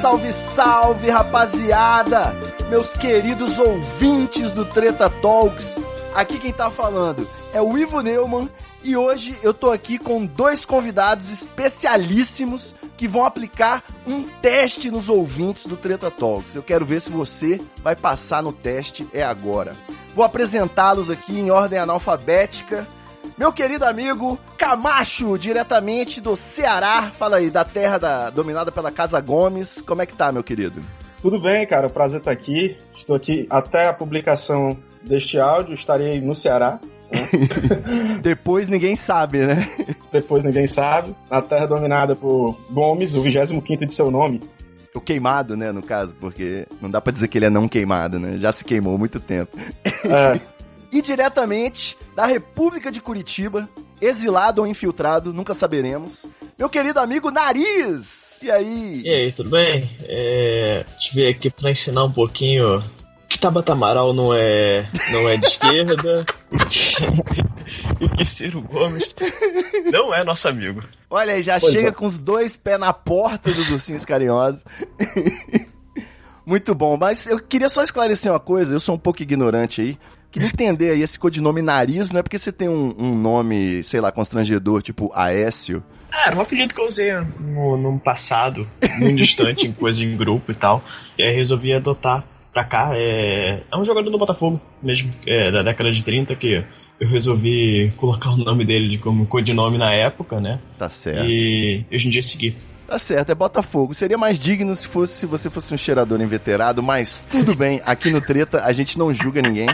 Salve, salve, rapaziada! Meus queridos ouvintes do Treta Talks. Aqui quem tá falando é o Ivo Neumann e hoje eu tô aqui com dois convidados especialíssimos que vão aplicar um teste nos ouvintes do Treta Talks. Eu quero ver se você vai passar no teste é agora. Vou apresentá-los aqui em ordem analfabética. Meu querido amigo Camacho, diretamente do Ceará. Fala aí, da terra da- dominada pela Casa Gomes. Como é que tá, meu querido? Tudo bem, cara. Prazer estar aqui. Estou aqui até a publicação deste áudio. Estarei no Ceará. Depois ninguém sabe, né? Depois ninguém sabe. Na terra dominada por Gomes, o 25 de seu nome. O queimado, né, no caso, porque não dá pra dizer que ele é não queimado, né? Já se queimou há muito tempo. É, E diretamente da República de Curitiba, exilado ou infiltrado, nunca saberemos. Meu querido amigo Nariz! E aí? E aí, tudo bem? É, te veio aqui pra ensinar um pouquinho que Tabata Amaral não é, não é de esquerda e que Ciro Gomes não é nosso amigo. Olha aí, já Pois chega é. com os dois pés na porta dos ursinhos carinhosos. Muito bom, mas eu queria só esclarecer uma coisa, eu sou um pouco ignorante aí. Queria entender aí esse codinome nariz, não é porque você tem um, um nome, sei lá, constrangedor, tipo Aécio. Ah, era um apelido que eu usei no, no passado, muito distante, em coisa em grupo e tal. E aí resolvi adotar pra cá. É, é um jogador do Botafogo, mesmo, é, da década de 30, que eu resolvi colocar o nome dele de como codinome na época, né? Tá certo. E hoje em dia segui. Tá certo, é Botafogo. Seria mais digno se fosse se você fosse um cheirador inveterado, mas tudo bem, aqui no Treta a gente não julga ninguém.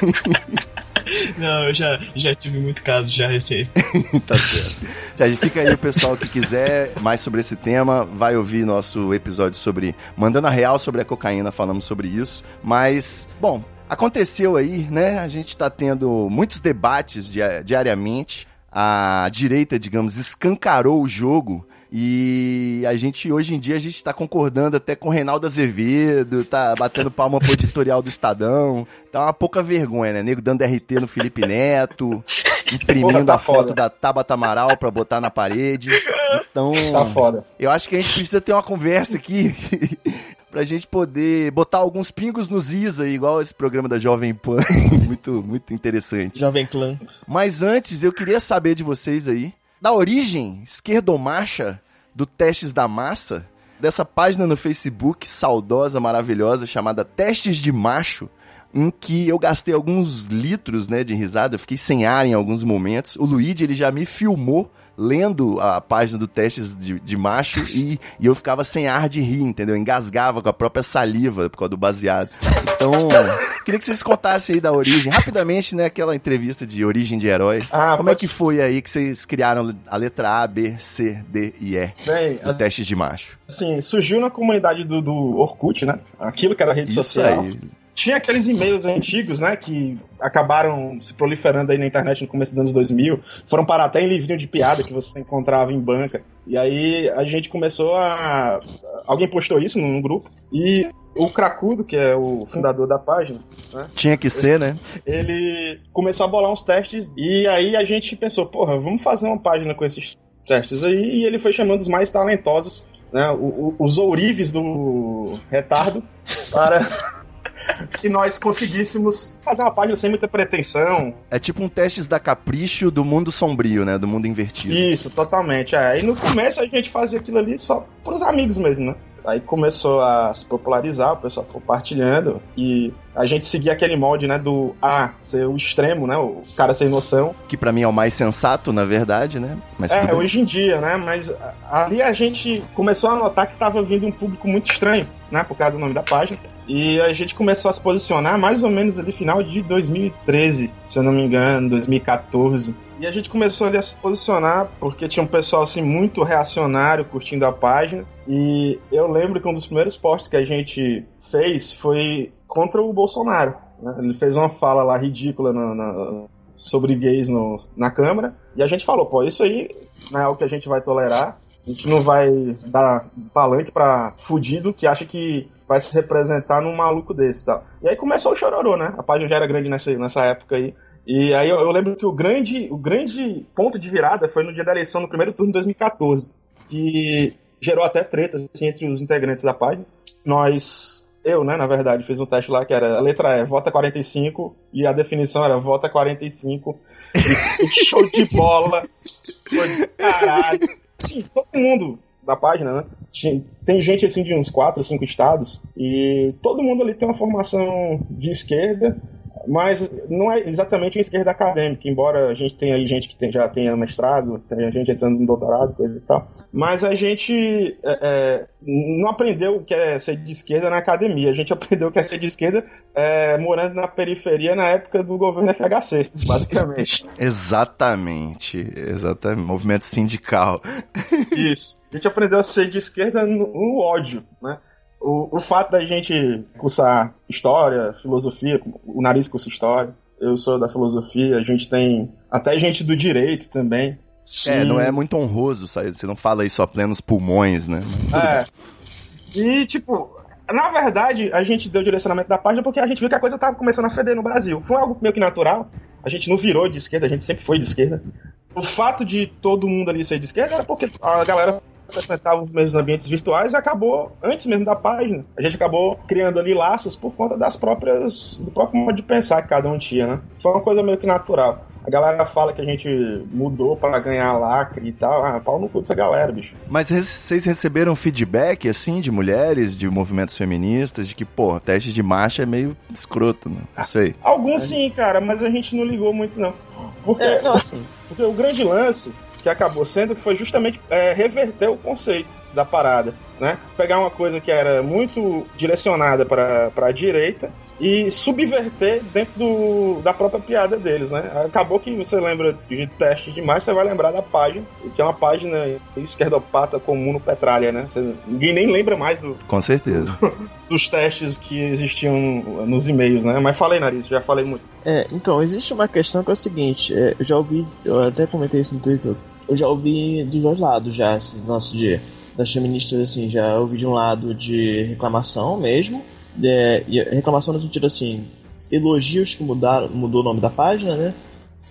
Não, eu já, já tive muito caso já recente. tá certo. Fica aí o pessoal que quiser mais sobre esse tema, vai ouvir nosso episódio sobre Mandando a Real sobre a cocaína, falamos sobre isso. Mas, bom, aconteceu aí, né? A gente tá tendo muitos debates dia- diariamente. A direita, digamos, escancarou o jogo. E a gente, hoje em dia, a gente tá concordando até com o Reinaldo Azevedo, tá batendo palma pro editorial do Estadão. Tá uma pouca vergonha, né? Nego dando RT no Felipe Neto, imprimindo Porra, tá a foto foda. da Tabata Amaral pra botar na parede. Então, tá foda. eu acho que a gente precisa ter uma conversa aqui pra gente poder botar alguns pingos nos is aí, igual esse programa da Jovem Pan. muito, muito interessante. Jovem Clã. Mas antes, eu queria saber de vocês aí, da origem esquerdomacha do Testes da Massa, dessa página no Facebook saudosa, maravilhosa, chamada Testes de Macho, em que eu gastei alguns litros, né, de risada, eu fiquei sem ar em alguns momentos. O Luigi, ele já me filmou lendo a página do Testes de, de Macho e, e eu ficava sem ar de rir, entendeu? Eu engasgava com a própria saliva por causa do baseado. Então, queria que vocês contassem aí da origem, rapidamente, né, aquela entrevista de origem de herói. Ah, Como é pode- que foi aí que vocês criaram a letra A, B, C, D e E Bem, do Testes de Macho? assim, surgiu na comunidade do, do Orkut, né? Aquilo que era rede Isso social. aí. Tinha aqueles e-mails antigos, né, que acabaram se proliferando aí na internet no começo dos anos 2000. Foram parar até em livrinho de piada que você encontrava em banca. E aí a gente começou a... Alguém postou isso num grupo. E o Cracudo, que é o fundador da página, Tinha que ser, né? ele começou a bolar uns testes. E aí a gente pensou, porra, vamos fazer uma página com esses testes aí. E ele foi chamando os mais talentosos, né, os ourives do retardo, para... que nós conseguíssemos fazer uma página sem muita pretensão. É tipo um Testes da Capricho do mundo sombrio, né? Do mundo invertido. Isso, totalmente. É. Aí no começo a gente fazia aquilo ali só pros amigos mesmo, né? Aí começou a se popularizar, o pessoal compartilhando. E a gente seguia aquele molde, né, do A ser o extremo, né, o cara sem noção. Que para mim é o mais sensato, na verdade, né? Mas é, hoje em dia, né, mas ali a gente começou a notar que tava vindo um público muito estranho, né, por causa do nome da página. E a gente começou a se posicionar mais ou menos ali final de 2013, se eu não me engano, 2014. E a gente começou ali a se posicionar porque tinha um pessoal assim muito reacionário curtindo a página. E eu lembro que um dos primeiros posts que a gente fez foi contra o Bolsonaro. Né? Ele fez uma fala lá ridícula na, na, sobre gays no, na Câmara. E a gente falou, pô, isso aí não é o que a gente vai tolerar. A gente não vai dar palanque pra fudido que acha que vai se representar num maluco desse tal. E aí começou o chororô, né? A página já era grande nessa, nessa época aí. E aí eu, eu, lembro que o grande, o grande ponto de virada foi no dia da eleição, no primeiro turno de 2014, que gerou até tretas assim, entre os integrantes da página. Nós eu, né, na verdade, fiz um teste lá que era a letra E, vota 45, e a definição era vota 45. E, show de bola. Foi de caralho. Sim, todo mundo da página, né? Tem gente assim de uns 4, 5 estados, e todo mundo ali tem uma formação de esquerda, mas não é exatamente uma esquerda acadêmica, embora a gente tenha aí gente que tem, já tenha mestrado, tenha gente entrando no doutorado, coisa e tal. Mas a gente é, é, não aprendeu o que é ser de esquerda na academia, a gente aprendeu o que é ser de esquerda é, morando na periferia na época do governo FHC, basicamente. exatamente, exatamente, movimento sindical. Isso. A gente aprendeu a ser de esquerda no, no ódio, né? O, o fato da gente cursar história, filosofia, o nariz cursa história, eu sou da filosofia, a gente tem até gente do direito também. É, não é muito honroso, sabe? Você não fala isso a plenos pulmões, né? é. E, tipo, na verdade, a gente deu o direcionamento da página porque a gente viu que a coisa tava começando a feder no Brasil. Foi algo meio que natural. A gente não virou de esquerda, a gente sempre foi de esquerda. O fato de todo mundo ali ser de esquerda era porque a galera frequentava os mesmos ambientes virtuais e acabou, antes mesmo da página, a gente acabou criando ali laços por conta das próprias, do próprio modo de pensar que cada um tinha, né? Foi uma coisa meio que natural. A galera fala que a gente mudou para ganhar lacre e tal. Ah, pau no cu dessa galera, bicho. Mas vocês receberam feedback, assim, de mulheres, de movimentos feministas, de que, pô, teste de marcha é meio escroto, né? Não sei. Alguns sim, cara, mas a gente não ligou muito, não. Porque, é, não, assim. porque o grande lance que acabou sendo foi justamente é, reverter o conceito da parada, né? Pegar uma coisa que era muito direcionada para a direita e subverter dentro do, da própria piada deles, né? Acabou que você lembra de teste demais, você vai lembrar da página, que é uma página esquerdopata comum no Petralha, né? Você, ninguém nem lembra mais do. Com certeza. dos testes que existiam nos e-mails, né? Mas falei, Nariz, já falei muito. É, então, existe uma questão que é o seguinte, é, eu já ouvi, eu até comentei isso no Twitter, eu já ouvi dos dois lados já, esse nosso dia. Das feministas, assim, já ouvi de um lado de reclamação mesmo, é, reclamação no sentido assim, elogios que mudaram, mudou o nome da página, né?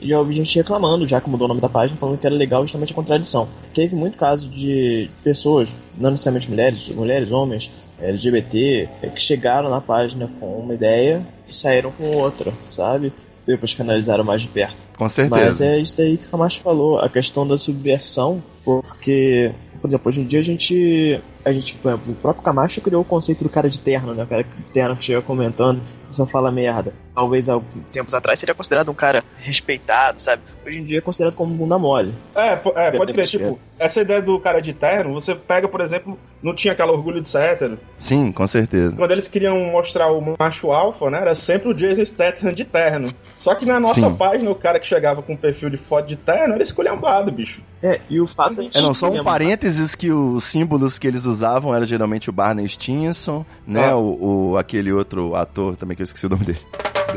já ouvi gente reclamando, já que mudou o nome da página, falando que era legal justamente a contradição. Teve muito caso de pessoas, não necessariamente mulheres, mulheres, homens, LGBT, que chegaram na página com uma ideia e saíram com outra, sabe? Depois que analisaram mais de perto. Com certeza. Mas é isso daí que o Camacho falou, a questão da subversão, porque por exemplo, hoje em dia a gente. A gente, por exemplo, o próprio Camacho criou o conceito do cara de terno, né? O cara de terno que chega comentando e só fala merda. Talvez há tempos atrás seria considerado um cara respeitado, sabe? Hoje em dia é considerado como bunda mole. É, é pode crer, tipo, essa ideia do cara de terno, você pega, por exemplo, não tinha aquela orgulho de ser hétero. Sim, com certeza. Quando eles queriam mostrar o macho alfa, né? Era sempre o Jason Statham de terno. Só que na nossa Sim. página, o cara que chegava com um perfil de foto de terno era esculhambado, bicho. É, e o fato é, não, só um parênteses que os símbolos que eles usavam era geralmente o Barney Stinson, né? Ah. O, o, aquele outro ator também que eu esqueci o nome dele.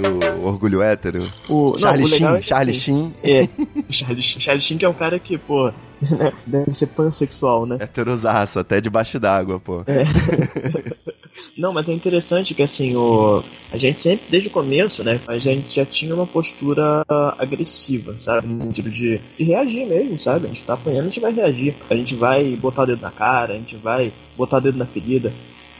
Do Orgulho Hétero. O, Charlie não, Sheen. É Charlie assim, Sheen. É. Charlie, Charlie Sheen que é um cara que, pô, deve ser pansexual, né? Heterosaço, até debaixo d'água, pô. É. Não, mas é interessante que assim, o... a gente sempre, desde o começo, né, a gente já tinha uma postura agressiva, sabe? No sentido de, de reagir mesmo, sabe? A gente tá apanhando, a gente vai reagir. A gente vai botar o dedo na cara, a gente vai botar o dedo na ferida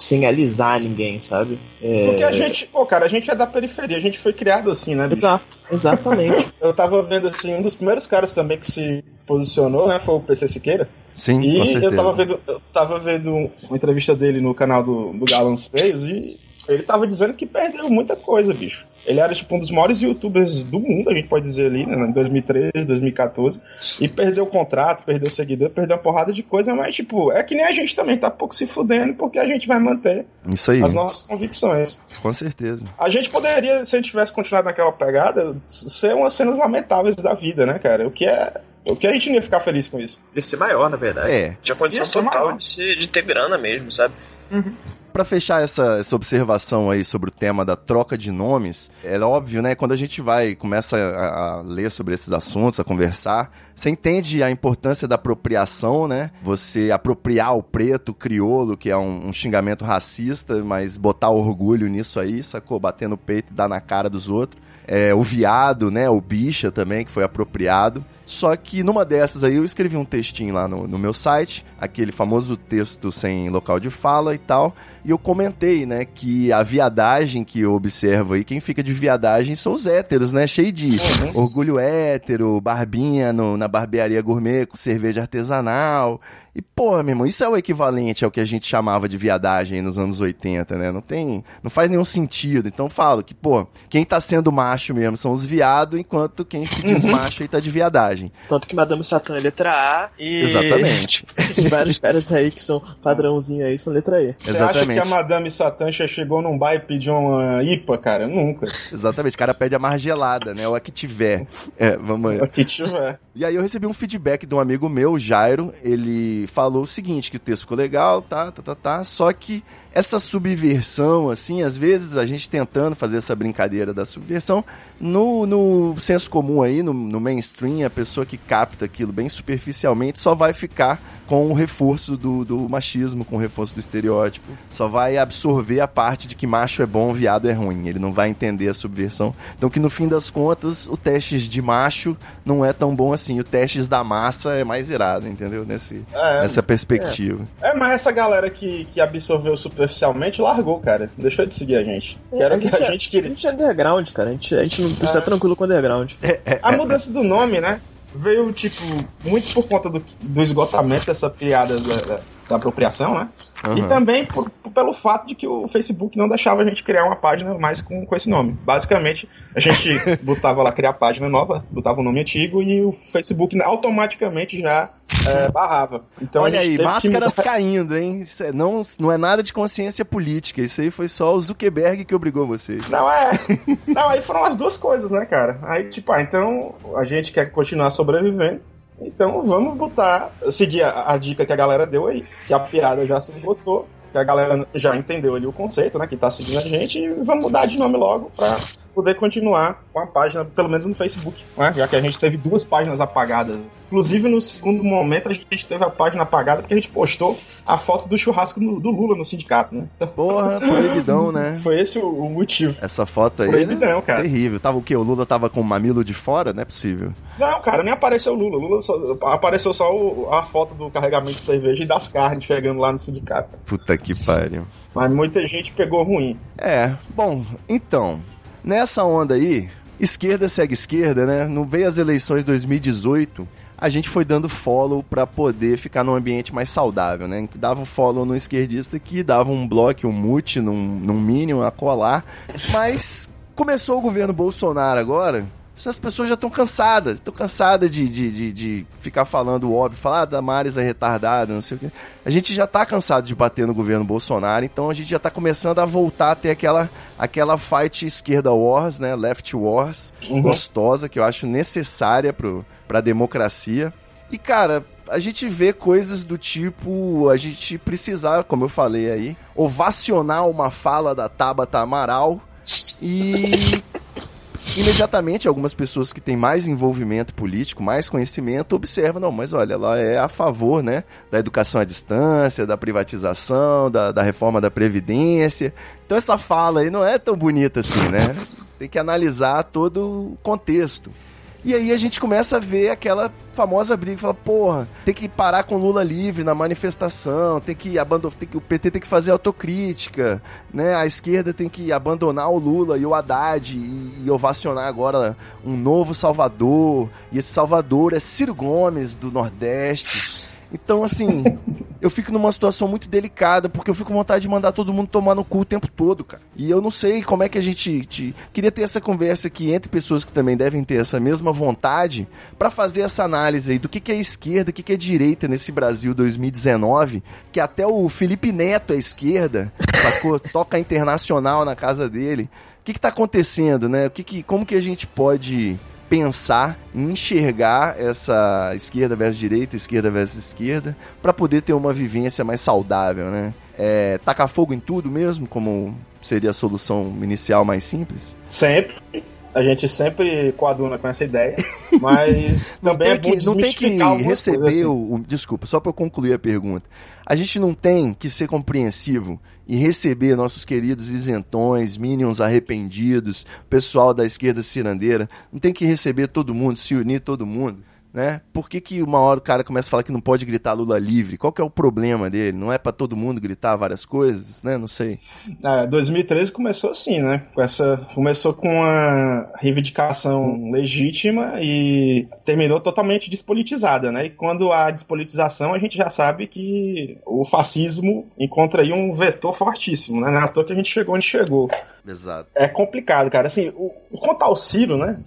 sem alisar ninguém, sabe? É... Porque a gente, pô, cara, a gente é da periferia, a gente foi criado assim, né, bicho? Exato, exatamente. Eu tava vendo assim, um dos primeiros caras também que se posicionou, né, foi o PC Siqueira. Sim, E com certeza. eu tava vendo, eu tava vendo uma entrevista dele no canal do, do Galãs Feios e ele tava dizendo que perdeu muita coisa, bicho. Ele era tipo um dos maiores youtubers do mundo, a gente pode dizer ali, né, em 2013, 2014, e perdeu o contrato, perdeu seguidor, perdeu uma porrada de coisa, mas tipo, é que nem a gente também tá pouco se fudendo porque a gente vai manter Isso aí, as nossas convicções. com certeza. A gente poderia, se a gente tivesse continuado naquela pegada, ser umas cenas lamentáveis da vida, né, cara? O que é. O que a gente não ia ficar feliz com isso? Ia ser maior, na verdade. É. Tinha condição total maior. de, ser- de ter grana mesmo, sabe? Pra fechar essa, essa observação aí sobre o tema da troca de nomes, é óbvio, né? Quando a gente vai, começa a, a ler sobre esses assuntos, a conversar, você entende a importância da apropriação, né? Você apropriar o preto, o crioulo, que é um, um xingamento racista, mas botar orgulho nisso aí, sacou? Bater no peito e dar na cara dos outros. É, o viado, né? O bicha também, que foi apropriado. Só que numa dessas aí eu escrevi um textinho lá no, no meu site, aquele famoso texto sem local de fala e tal, e eu comentei, né, que a viadagem que eu observo aí, quem fica de viadagem são os héteros, né, cheio de orgulho hétero, barbinha no- na barbearia gourmet com cerveja artesanal. E, pô, meu irmão, isso é o equivalente ao que a gente chamava de viadagem nos anos 80, né? Não tem. Não faz nenhum sentido. Então eu falo que, pô, quem tá sendo macho mesmo são os viados, enquanto quem se diz macho aí tá de viadagem. Tanto que Madame Satã é letra A e. Exatamente. e vários caras aí que são padrãozinho aí são letra E. Você acha Exatamente. que a Madame Satancha chegou num bar e pediu uma IPA, cara? Nunca. Exatamente. O cara pede a margelada, né? Ou a que tiver. É, vamos aí. O que tiver. E aí eu recebi um feedback de um amigo meu, Jairo, ele falou o seguinte, que o texto ficou legal, tá, tá, tá, tá, só que essa subversão, assim, às vezes a gente tentando fazer essa brincadeira da subversão, no, no senso comum aí, no, no mainstream, a pessoa que capta aquilo bem superficialmente só vai ficar com o reforço do, do machismo, com o reforço do estereótipo, só vai absorver a parte de que macho é bom, viado é ruim, ele não vai entender a subversão. Então que no fim das contas, o testes de macho não é tão bom assim, o testes da massa é mais irado, entendeu? Nesse, É, nessa perspectiva. é, mas essa galera que, que absorveu superficialmente largou, cara. Deixou de seguir a gente. Que era o que a gente A queria. gente é underground, cara. A gente, a gente não está tranquilo com underground. A mudança do nome, né? Veio, tipo, muito por conta do, do esgotamento dessa piada da, da- apropriação, né? E Aham. também por- por- pelo fato de que o Facebook não deixava a gente criar uma página mais com, com esse nome. Basicamente, a gente botava lá criar página nova, botava o nome antigo e o Facebook automaticamente já é, barrava. Então, a Olha aí, que máscaras mudar- caindo, hein? É- não, não é nada de consciência política, isso aí foi só o Zuckerberg que obrigou vocês. Não, é. Não, aí foram as duas coisas, né, cara? Aí, tipo, ah, então a gente quer continuar sobrevivendo. Então vamos botar. Seguir a, a dica que a galera deu aí. Que a piada já se esgotou. Que a galera já entendeu ali o conceito, né? Que tá seguindo a gente. E vamos mudar de nome logo pra poder continuar com a página, pelo menos no Facebook. Né? Já que a gente teve duas páginas apagadas. Inclusive, no segundo momento, a gente teve a página apagada porque a gente postou a foto do churrasco do, do Lula no sindicato, né? Então, Porra, proibidão, né? foi esse o, o motivo. Essa foto aí. Proibidão, é cara. Terrível. Tava o quê? O Lula tava com o mamilo de fora? Não é possível. Não, cara, nem apareceu o Lula. Lula só- apareceu só o- a foto do carregamento de cerveja e das carnes chegando lá no sindicato. Puta que pariu. Mas muita gente pegou ruim. É, bom, então, nessa onda aí, esquerda segue esquerda, né? Não veio as eleições 2018, a gente foi dando follow pra poder ficar num ambiente mais saudável, né? Dava um follow no esquerdista que dava um bloco, um mute, num, num mínimo, a colar. Mas começou o governo Bolsonaro agora. As pessoas já estão cansadas, estão cansadas de, de, de, de ficar falando o óbvio, falar ah, Damares é retardada, não sei o quê. A gente já tá cansado de bater no governo Bolsonaro, então a gente já tá começando a voltar a ter aquela, aquela fight esquerda wars, né, left wars, gostosa, que eu acho necessária pro, pra democracia. E, cara, a gente vê coisas do tipo, a gente precisar, como eu falei aí, ovacionar uma fala da Tabata Amaral e imediatamente algumas pessoas que têm mais envolvimento político, mais conhecimento, observam, não, mas olha, ela é a favor, né, da educação à distância, da privatização, da, da reforma da Previdência. Então essa fala aí não é tão bonita assim, né? Tem que analisar todo o contexto. E aí a gente começa a ver aquela famosa briga, fala, porra, tem que parar com Lula livre na manifestação, tem que abandonar, tem que, o PT tem que fazer autocrítica, né? A esquerda tem que abandonar o Lula e o Haddad e, e ovacionar agora um novo Salvador. E esse Salvador é Ciro Gomes do Nordeste. Então, assim, eu fico numa situação muito delicada, porque eu fico com vontade de mandar todo mundo tomar no cu o tempo todo, cara. E eu não sei como é que a gente. Te... Queria ter essa conversa aqui entre pessoas que também devem ter essa mesma vontade para fazer essa análise aí do que, que é esquerda, o que, que é direita nesse Brasil 2019, que até o Felipe Neto é esquerda, sacou? Toca internacional na casa dele. O que, que tá acontecendo, né? O que que, como que a gente pode pensar, enxergar essa esquerda versus direita, esquerda versus esquerda, para poder ter uma vivência mais saudável, né? É, tacar fogo em tudo mesmo, como seria a solução inicial mais simples? Sempre. A gente sempre coaduna com essa ideia, mas também é bom que, não tem que receber assim. o, o, desculpa, só para eu concluir a pergunta. A gente não tem que ser compreensivo e receber nossos queridos isentões, minions arrependidos, pessoal da esquerda cirandeira. Não tem que receber todo mundo, se unir todo mundo né? Por que, que uma hora o cara começa a falar que não pode gritar Lula livre? Qual que é o problema dele? Não é para todo mundo gritar várias coisas, né? Não sei. É, 2013 começou assim, né? Com essa, começou com uma reivindicação legítima e terminou totalmente despolitizada, né? E quando há despolitização, a gente já sabe que o fascismo encontra aí um vetor fortíssimo, né? Não é à toa que a gente chegou onde chegou. Exato. É complicado, cara. Assim, o, quanto ao Ciro, né?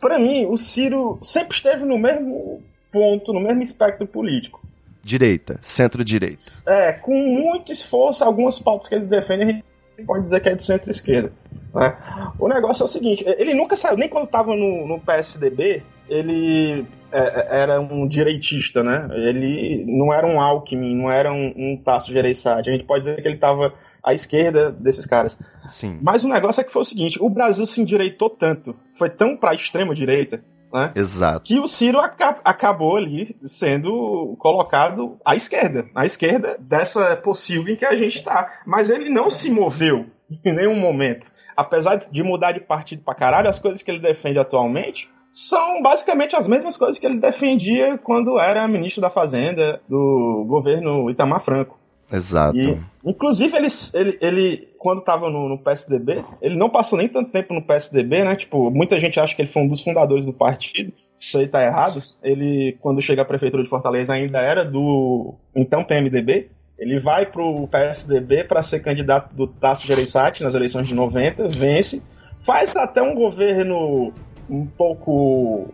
Para mim, o Ciro sempre esteve no mesmo ponto, no mesmo espectro político. Direita, centro-direita. É, com muito esforço, algumas pautas que ele defende, a gente pode dizer que é de centro-esquerda. Né? O negócio é o seguinte: ele nunca saiu, nem quando estava no, no, PSDB, ele é, é, era um direitista, né? Ele não era um Alckmin, não era um, um Tasso Gereissati. A gente pode dizer que ele estava à esquerda desses caras. Sim. Mas o negócio é que foi o seguinte: o Brasil se endireitou tanto, foi tão para a extrema direita, né? Exato. Que o Ciro aca acabou ali sendo colocado à esquerda, à esquerda dessa possível em que a gente está. Mas ele não se moveu em nenhum momento. Apesar de mudar de partido pra caralho, as coisas que ele defende atualmente são basicamente as mesmas coisas que ele defendia quando era ministro da Fazenda do governo Itamar Franco. Exato. E, inclusive, ele, ele, ele quando estava no, no, PSDB, ele não passou nem tanto tempo no PSDB, né? Tipo, muita gente acha que ele foi um dos fundadores do partido. Isso aí tá errado. Ele, quando chega à prefeitura de Fortaleza, ainda era do então PMDB. Ele vai pro PSDB para ser candidato do Tasso Gereissati nas eleições de 90, vence, faz até um governo um pouco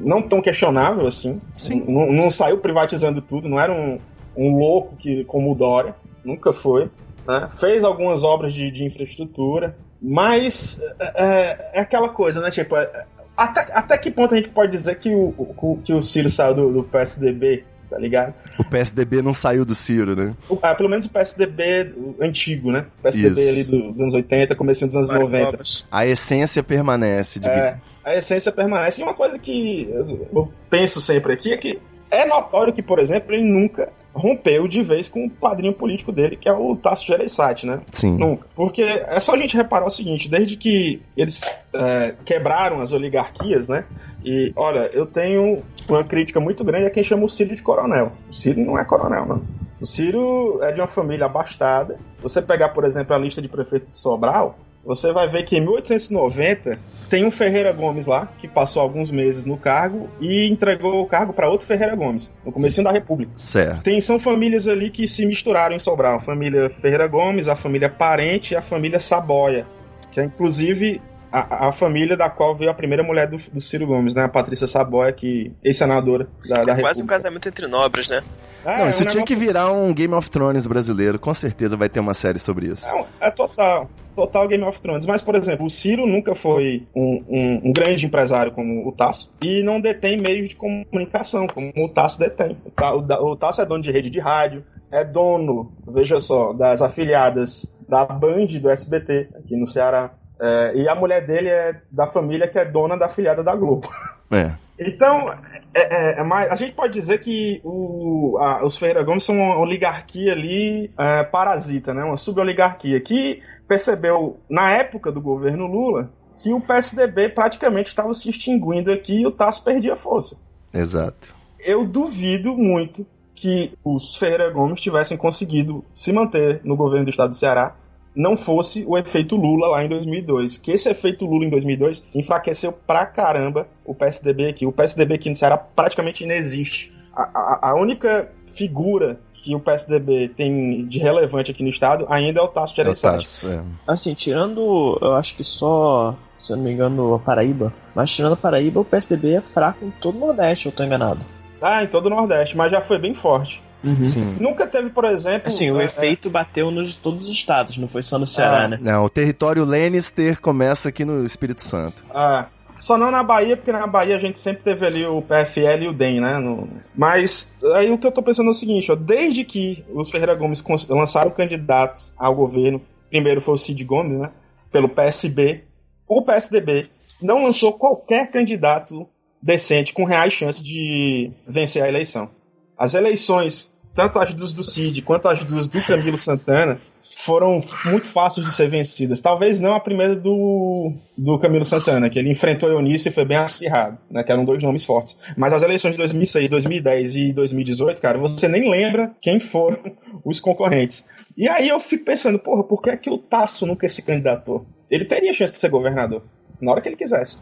não tão questionável assim. Sim. Não, não saiu privatizando tudo, não era um, um louco que, como o Dória, nunca foi. Né? Fez algumas obras de, de infraestrutura, mas é, é, aquela coisa, né? Tipo, é, até, até que ponto a gente pode dizer que o, o que o Ciro saiu do, do PSDB tá ligado? O PSDB não saiu do Ciro, né? O, ah, pelo menos o PSDB antigo, né? O PSDB Isso. ali dos anos 80, começo dos anos Vai, 90. A essência permanece. De... É, a essência permanece. E uma coisa que eu, eu penso sempre aqui é que é notório que, por exemplo, ele nunca rompeu de vez com o padrinho político dele, que é o Tasso Gereissati, né? Sim. Nunca. Porque é só a gente reparar o seguinte, desde que eles é, quebraram as oligarquias, né? E, olha, eu tenho uma crítica muito grande a quem chama o Ciro de coronel. O Ciro não é coronel, não. O Ciro é de uma família abastada. Você pegar, por exemplo, a lista de prefeito de Sobral, você vai ver que em 1890 tem um Ferreira Gomes lá, que passou alguns meses no cargo e entregou o cargo para outro Ferreira Gomes, no começo da República. Certo. Tem, são famílias ali que se misturaram em Sobral. A família Ferreira Gomes, a família Parente e a família Saboia, que é inclusive a, a, família da qual veio a primeira mulher do, do Ciro Gomes, né? A Patrícia Saboia, que ex-senadora da, da é Quase um casamento entre nobres, né? É, não, isso é um tinha negócio... que virar um Game of Thrones brasileiro. Com certeza vai ter uma série sobre isso. É, é total. Total Game of Thrones. Mas, por exemplo, o Ciro nunca foi um, um, um, grande empresário como o Tasso e não detém meios de comunicação como o Tasso detém. O, o Tasso é dono de rede de rádio, é dono, veja só, das afiliadas da Band do SBT aqui no Ceará. É, e a mulher dele é da família que é dona da afiliada da Globo. É. Então, é, é, é mais, a gente pode dizer que o, a, os Ferreira Gomes são uma oligarquia ali parasita, né? uma suboligarquia que percebeu, na época do governo Lula, que o PSDB praticamente estava se extinguindo aqui e o Tasso perdia força. Exato. Eu duvido muito que os Ferreira Gomes tivessem conseguido se manter no governo do estado do Ceará não fosse o efeito Lula lá em 2002. Que esse efeito Lula em 2002 enfraqueceu pra caramba o PSDB aqui. O PSDB aqui no Ceará praticamente inexiste. A, a, a única figura que o PSDB tem de relevante aqui no estado ainda é o Tasso É o Gereissati. Tasso, é. Assim, tirando, eu acho que só, se eu não me engano, a Paraíba. Mas tirando a Paraíba, o PSDB é fraco em todo o Nordeste, eu tô enganado. Ah, em todo o Nordeste, mas já foi bem forte. Sim. Nunca teve, por exemplo. Assim, o é, efeito bateu nos todos os estados, não foi só no Ceará, Ah. né? Não, o território Lannister começa aqui no Espírito Santo. Ah, só não na Bahia, porque na Bahia a gente sempre teve ali o PFL e o DEM, né? No- Mas aí o que eu tô pensando é o seguinte, ó, desde que os Ferreira Gomes lançaram candidatos ao governo, primeiro foi o Cid Gomes, né? Pelo PSB, o PSDB não lançou qualquer candidato decente com reais chances de vencer a eleição. As eleições, tanto as dos do Cid quanto as dos do Camilo Santana, foram muito fáceis de ser vencidas. Talvez não a primeira do, do Camilo Santana, que ele enfrentou Eunice e foi bem acirrado, né, que eram dois nomes fortes. Mas as eleições de 2006, 2010 e 2018, cara, você nem lembra quem foram os concorrentes. E aí eu fico pensando, porra, por que, é que o Tasso nunca se candidatou? Ele teria chance de ser governador, na hora que ele quisesse.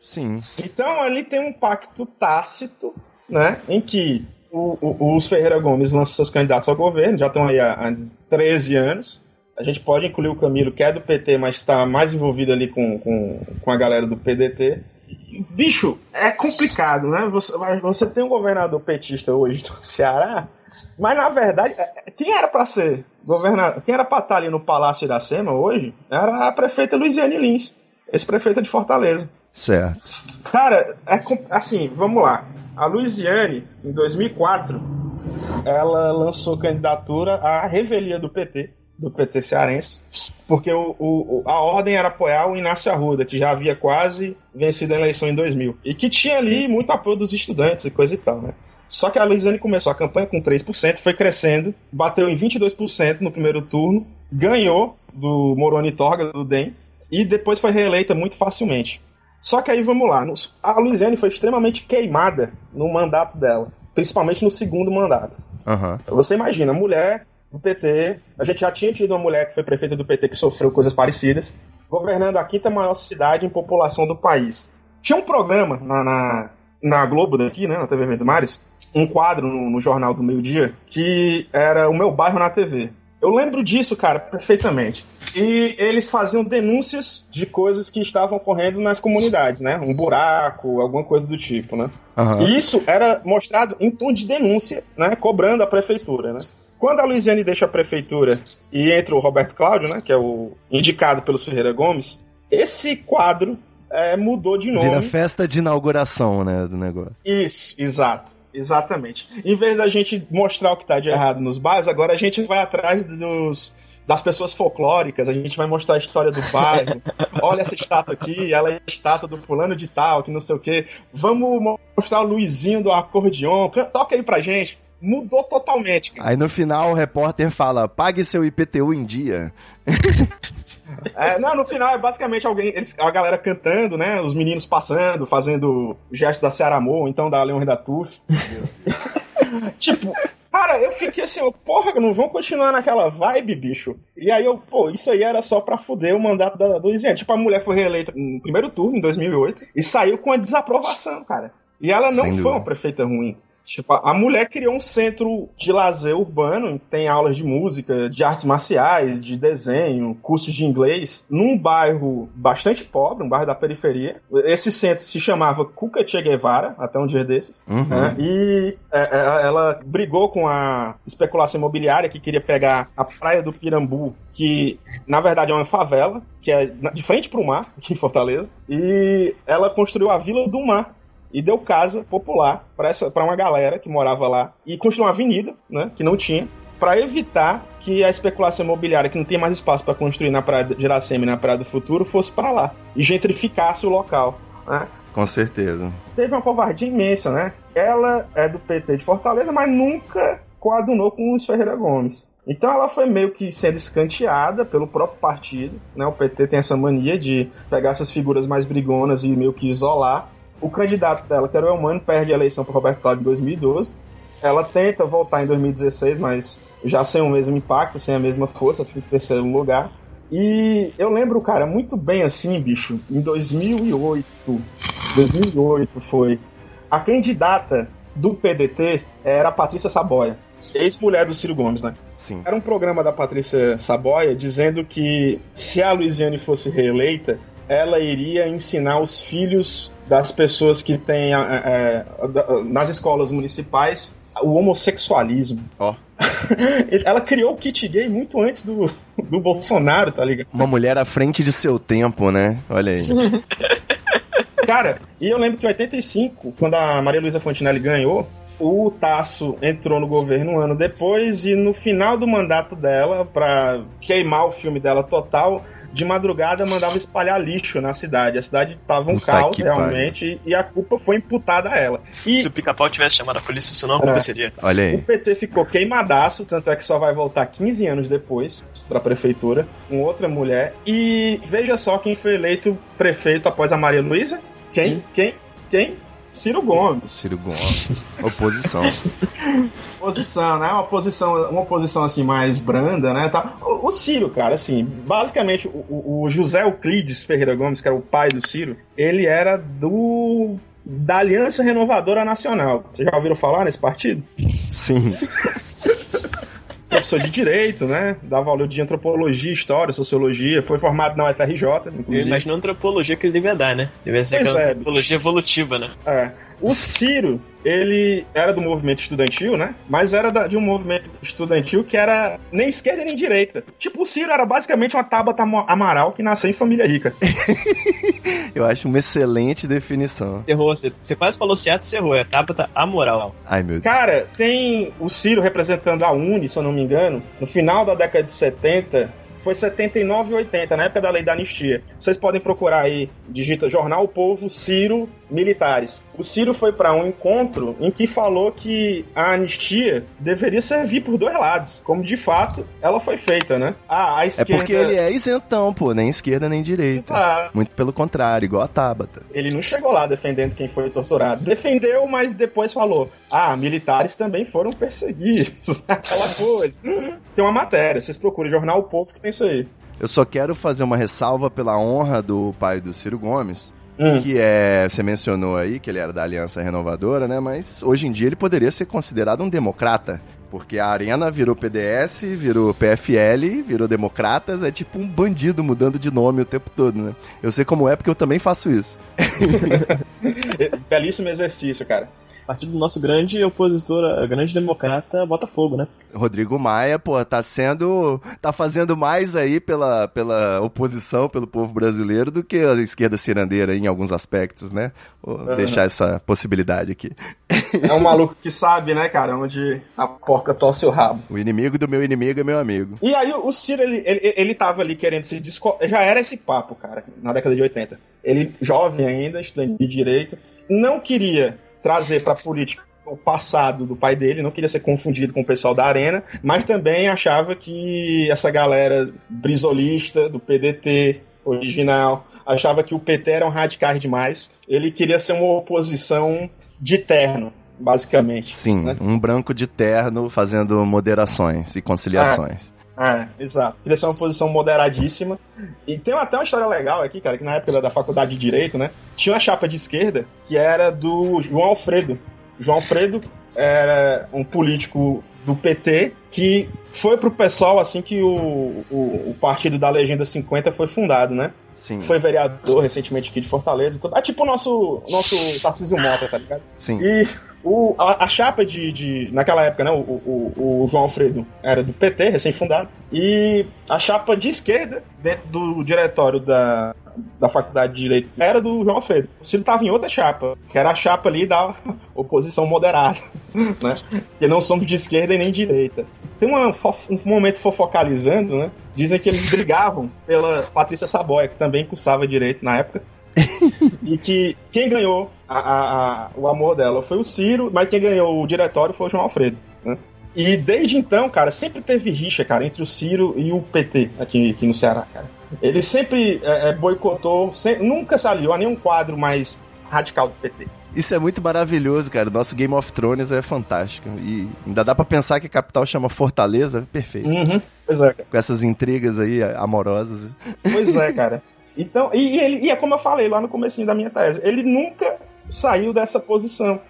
Sim. Então ali tem um pacto tácito, né, em que o- o- os Ferreira Gomes lançam seus candidatos ao governo, já estão aí há, há 13 anos. A gente pode incluir o Camilo, que é do PT, mas está mais envolvido ali com, com, com a galera do PDT. Bicho, é complicado, né? Você, você tem um governador petista hoje no Ceará, mas na verdade, é- quem era para ser governador, quem era para estar ali no Palácio Iracema hoje, era a prefeita Luiziane Lins, ex-prefeita de Fortaleza. Certo. Cara, é assim, vamos lá. A Luiziane, em 2004, ela lançou candidatura à revelia do PT, do PT cearense, porque o, o- o- a ordem era apoiar o Inácio Arruda, que já havia quase vencido a eleição em 2000, e que tinha ali muito apoio dos estudantes e coisa e tal, né? Só que a Luiziane começou a campanha com 3%, foi crescendo, bateu em 22% no primeiro turno, ganhou do Moroni Torga, do DEM, e depois foi reeleita muito facilmente. Só que aí vamos lá, a Luiziane foi extremamente queimada no mandato dela, principalmente no segundo mandato. Aham. Você imagina, mulher do PT, a gente já tinha tido uma mulher que foi prefeita do PT que sofreu coisas parecidas, governando a quinta maior cidade em população do país. Tinha um programa na, na, na Globo daqui, né, na TV Verdes Mares, um quadro no, no Jornal do Meio Dia, que era o meu bairro na TV. Eu lembro disso, cara, perfeitamente. E eles faziam denúncias de coisas que estavam ocorrendo nas comunidades, né? Um buraco, alguma coisa do tipo, né? Aham. E isso era mostrado em tom de denúncia, né? Cobrando a prefeitura, né? Quando a Luiziane deixa a prefeitura e entra o Roberto Cláudio, né? Que é o indicado pelos Ferreira Gomes, esse quadro é, mudou de nome. Vira festa de inauguração, né, do negócio. Isso, exato. Exatamente. Em vez da gente mostrar o que tá de errado nos bairros, agora a gente vai atrás dos, das pessoas folclóricas, a gente vai mostrar a história do bairro. Olha essa estátua aqui, ela é a estátua do fulano de tal, que não sei o quê. Vamos mostrar o Luizinho do acordeon, toca aí pra gente. Mudou totalmente. cara. Aí no final o repórter fala: pague seu IPTU em dia. É, não, no final é basicamente alguém, eles- a galera cantando, né? Os meninos passando, fazendo o gesto da Ceará Amor, então da Leões da Tuf. tipo, cara, eu fiquei assim, ó, porra, não vão continuar naquela vibe, bicho. E aí eu, pô, isso aí era só pra fuder o mandato da Luiziane. Tipo, a mulher foi reeleita no primeiro turno, em 2008, e saiu com a desaprovação, cara. E ela não Sem foi dúvida. uma prefeita ruim. Tipo, a mulher criou um centro de lazer urbano, tem aulas de música, de artes marciais, de desenho, cursos de inglês, num bairro bastante pobre, um bairro da periferia. Esse centro se chamava Cuca Che Guevara, até um dia desses. Uhum. né? E é, é, ela brigou com a especulação imobiliária que queria pegar a praia do Pirambu, que na verdade é uma favela, que é de frente para o mar, aqui em Fortaleza, e ela construiu a Vila do Mar, e deu casa popular para essa para uma galera que morava lá e construiu uma avenida, né, que não tinha, para evitar que a especulação imobiliária que não tem mais espaço para construir na praia de Iracema e na praia do Futuro fosse para lá e gentrificasse o local. Né? Com certeza. Teve uma covardia imensa, né? Ela é do PT de Fortaleza, mas nunca coadunou com os Ferreira Gomes. Então ela foi meio que sendo escanteada pelo próprio partido, né? O PT tem essa mania de pegar essas figuras mais brigonas e meio que isolar. O candidato dela, que era o Elmano, perde a eleição para Roberto Cláudio em 2012. Ela tenta voltar em 2016, mas já sem o mesmo impacto, sem a mesma força, fica em terceiro lugar. E eu lembro, cara, muito bem assim, bicho, em 2008, 2008 foi, a candidata do PDT era a Patrícia Saboia, ex-mulher do Ciro Gomes, né? Sim. Era um programa da Patrícia Saboia dizendo que se a Luiziane fosse reeleita, ela iria ensinar os filhos das pessoas que têm é, é, nas escolas municipais o homossexualismo. Ó. ela criou o kit gay muito antes do, do Bolsonaro, tá ligado? Uma mulher à frente de seu tempo, né? Olha aí. Cara, e eu lembro que em 85, quando a Maria Luísa Fontinelli ganhou, o Tasso entrou no governo um ano depois e no final do mandato dela, pra queimar o filme dela total, de madrugada mandava espalhar lixo na cidade. A cidade tava um Puta caos realmente e a culpa foi imputada a ela. E Se o pica-pau tivesse chamado a polícia, isso não É. aconteceria. Olha o aí. PT ficou queimadaço, tanto é que só vai voltar 15 anos depois pra prefeitura, com outra mulher. E veja só quem foi eleito prefeito após a Maria Luísa. Quem? Quem? Quem? Ciro Gomes. Ciro Gomes. Oposição. Posição, né? Uma posição, uma posição assim mais branda, né? Tá. O, o Ciro, cara, assim, basicamente o, o- o José Euclides Ferreira Gomes, que era o pai do Ciro, ele era do da Aliança Renovadora Nacional. Vocês já ouviram falar nesse partido? Sim. Professor de direito, né? Dava aula de antropologia, história, sociologia. Foi formado na UFRJ, Eu inclusive. imagino a antropologia que ele devia dar, né? Devia ser Pois aquela é, antropologia evolutiva, né? É. O Ciro, ele era do movimento estudantil, né? Mas era da- de um movimento estudantil que era nem esquerda nem direita. Tipo, o Ciro era basicamente uma Tabata Amo- Amaral que nasceu em família rica. Eu acho uma excelente definição. Você errou, você, você quase falou certo, você errou. É Tabata amoral. Ai, meu Deus. Cara, tem o Ciro representando a Uni, se eu não me engano, no final da década de 70. Foi 79 e 80, na época da lei da anistia. Vocês podem procurar aí, digita Jornal O Povo, Ciro, militares. O Ciro foi para um encontro em que falou que a anistia deveria servir por dois lados, como de fato ela foi feita, né? Ah, a É esquerda. porque ele é isentão, pô, nem esquerda nem direita. Exato. Muito pelo contrário, igual a Tabata. Ele não chegou lá defendendo quem foi torturado. Defendeu, mas depois falou: ah, militares também foram perseguidos. Aquela coisa. Tem uma matéria, vocês procuram Jornal O Povo que tem isso aí. Eu só quero fazer uma ressalva pela honra do pai do Ciro Gomes, Hum. que é, você mencionou aí que ele era da Aliança Renovadora, né? Mas hoje em dia ele poderia ser considerado um democrata. Porque a Arena virou PDS, virou PFL, virou Democratas, é tipo um bandido mudando de nome o tempo todo, né? Eu sei como é porque eu também faço isso. Belíssimo exercício, cara. Partido do nosso grande opositor, grande democrata, Botafogo, né? Rodrigo Maia, pô, tá sendo. tá fazendo mais aí pela, pela oposição, pelo povo brasileiro, do que a esquerda cirandeira em alguns aspectos, né? Vou deixar essa possibilidade aqui. É um maluco que sabe, né, cara, onde a porca torce o rabo. O inimigo do meu inimigo é meu amigo. E aí o Ciro, ele, ele, ele tava ali querendo se desco... Já era esse papo, cara, na década de 80. Ele, jovem ainda, estudante de direito, não queria trazer pra política o passado do pai dele, não queria ser confundido com o pessoal da Arena, mas também achava que essa galera brisolista do PDT original achava que o PT eram radicais demais. Ele queria ser uma oposição de terno, basicamente. Sim, né? um branco de terno fazendo moderações e conciliações. É, exato. Queria ser uma posição moderadíssima. E tem até uma história legal aqui, cara, que na época da faculdade de Direito, né? Tinha uma chapa de esquerda que era do João Alfredo. João Alfredo era um político do PT que foi pro pessoal assim que o, o, o partido da Legenda 50 foi fundado, né? Sim, Foi vereador recentemente aqui de Fortaleza tudo. É tipo o nosso, nosso Tarcísio Mota, tá ligado? sim. E o, a, a chapa de, de. Naquela época, né? O, o, o João Alfredo era do PT, recém-fundado. E a chapa de esquerda, dentro do diretório da, da Faculdade de Direito, era do João Alfredo. O Ciro estava em outra chapa, que era a chapa ali da oposição moderada, né? Que não somos de esquerda e nem de direita. Tem uma, um momento fofocalizando, né? Dizem que eles brigavam pela Patrícia Saboia, que também cursava direito na época. e que quem ganhou a- a- a- o amor dela foi o Ciro, mas quem ganhou o diretório foi o João Alfredo. Né? E desde então, cara, sempre teve rixa, cara, entre o Ciro e o PT aqui, aqui no Ceará, cara. Ele sempre é, é, boicotou, nunca se aliou a nenhum quadro mais radical do PT. Isso é muito maravilhoso, cara. Nosso Game of Thrones é fantástico. E ainda dá pra pensar que a capital chama Fortaleza. Perfeito. Uhum. Pois é, cara. Com essas intrigas aí amorosas. Pois é, cara. Então, e, ele, e é como eu falei lá no comecinho da minha tese, ele nunca saiu dessa posição.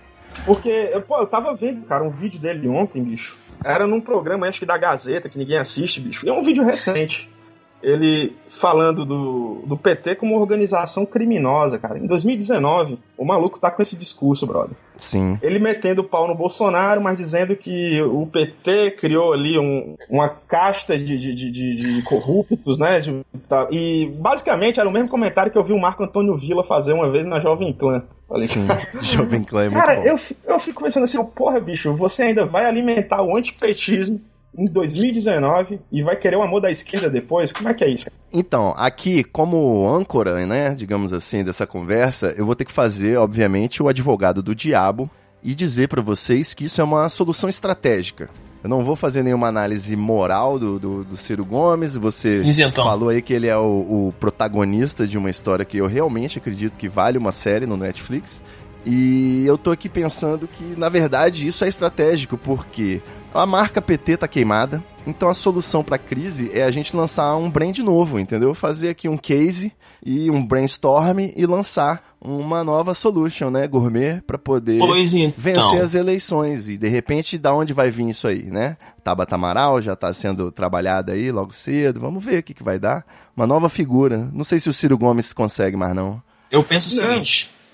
Porque, pô, eu tava vendo, cara, um vídeo dele ontem, bicho. Era num programa, acho que da Gazeta, que ninguém assiste, bicho. E é um vídeo recente. Ele falando do, do PT como uma organização criminosa, cara. Em 2019, o maluco tá com esse discurso, brother. Sim. Ele metendo o pau no Bolsonaro, mas dizendo que o PT criou ali um- uma casta de, de, de- de- corruptos, né? tá- e basicamente era o mesmo comentário que eu vi o Marco Antônio Villa fazer uma vez na Jovem Clã. Falei, Sim. Jovem Clã é muito Cara, bom. eu, eu fico pensando assim, porra, bicho, você ainda vai alimentar o antipetismo em 2019 e vai querer o amor da esquerda depois? Como é que é isso? Então, aqui, como âncora, né, digamos assim, dessa conversa, eu vou ter que fazer, obviamente, o advogado do diabo e dizer pra vocês que isso é uma solução estratégica. Eu não vou fazer nenhuma análise moral do, do, do Ciro Gomes. Você Isentão. falou aí que ele é o, o protagonista de uma história que eu realmente acredito que vale uma série no Netflix. E eu tô aqui pensando que, na verdade, isso é estratégico, porque a marca PT tá queimada, então a solução pra crise é a gente lançar um brand novo, entendeu? Fazer aqui um case e um brainstorm e lançar uma nova solution, né, gourmet, pra poder Pois então. vencer as eleições. E de repente, da onde vai vir isso aí, né? Tabata Amaral já tá sendo trabalhada aí logo cedo. Vamos ver o que, que vai dar. Uma nova figura. Não sei se o Ciro Gomes consegue mais, não. Eu penso o Não.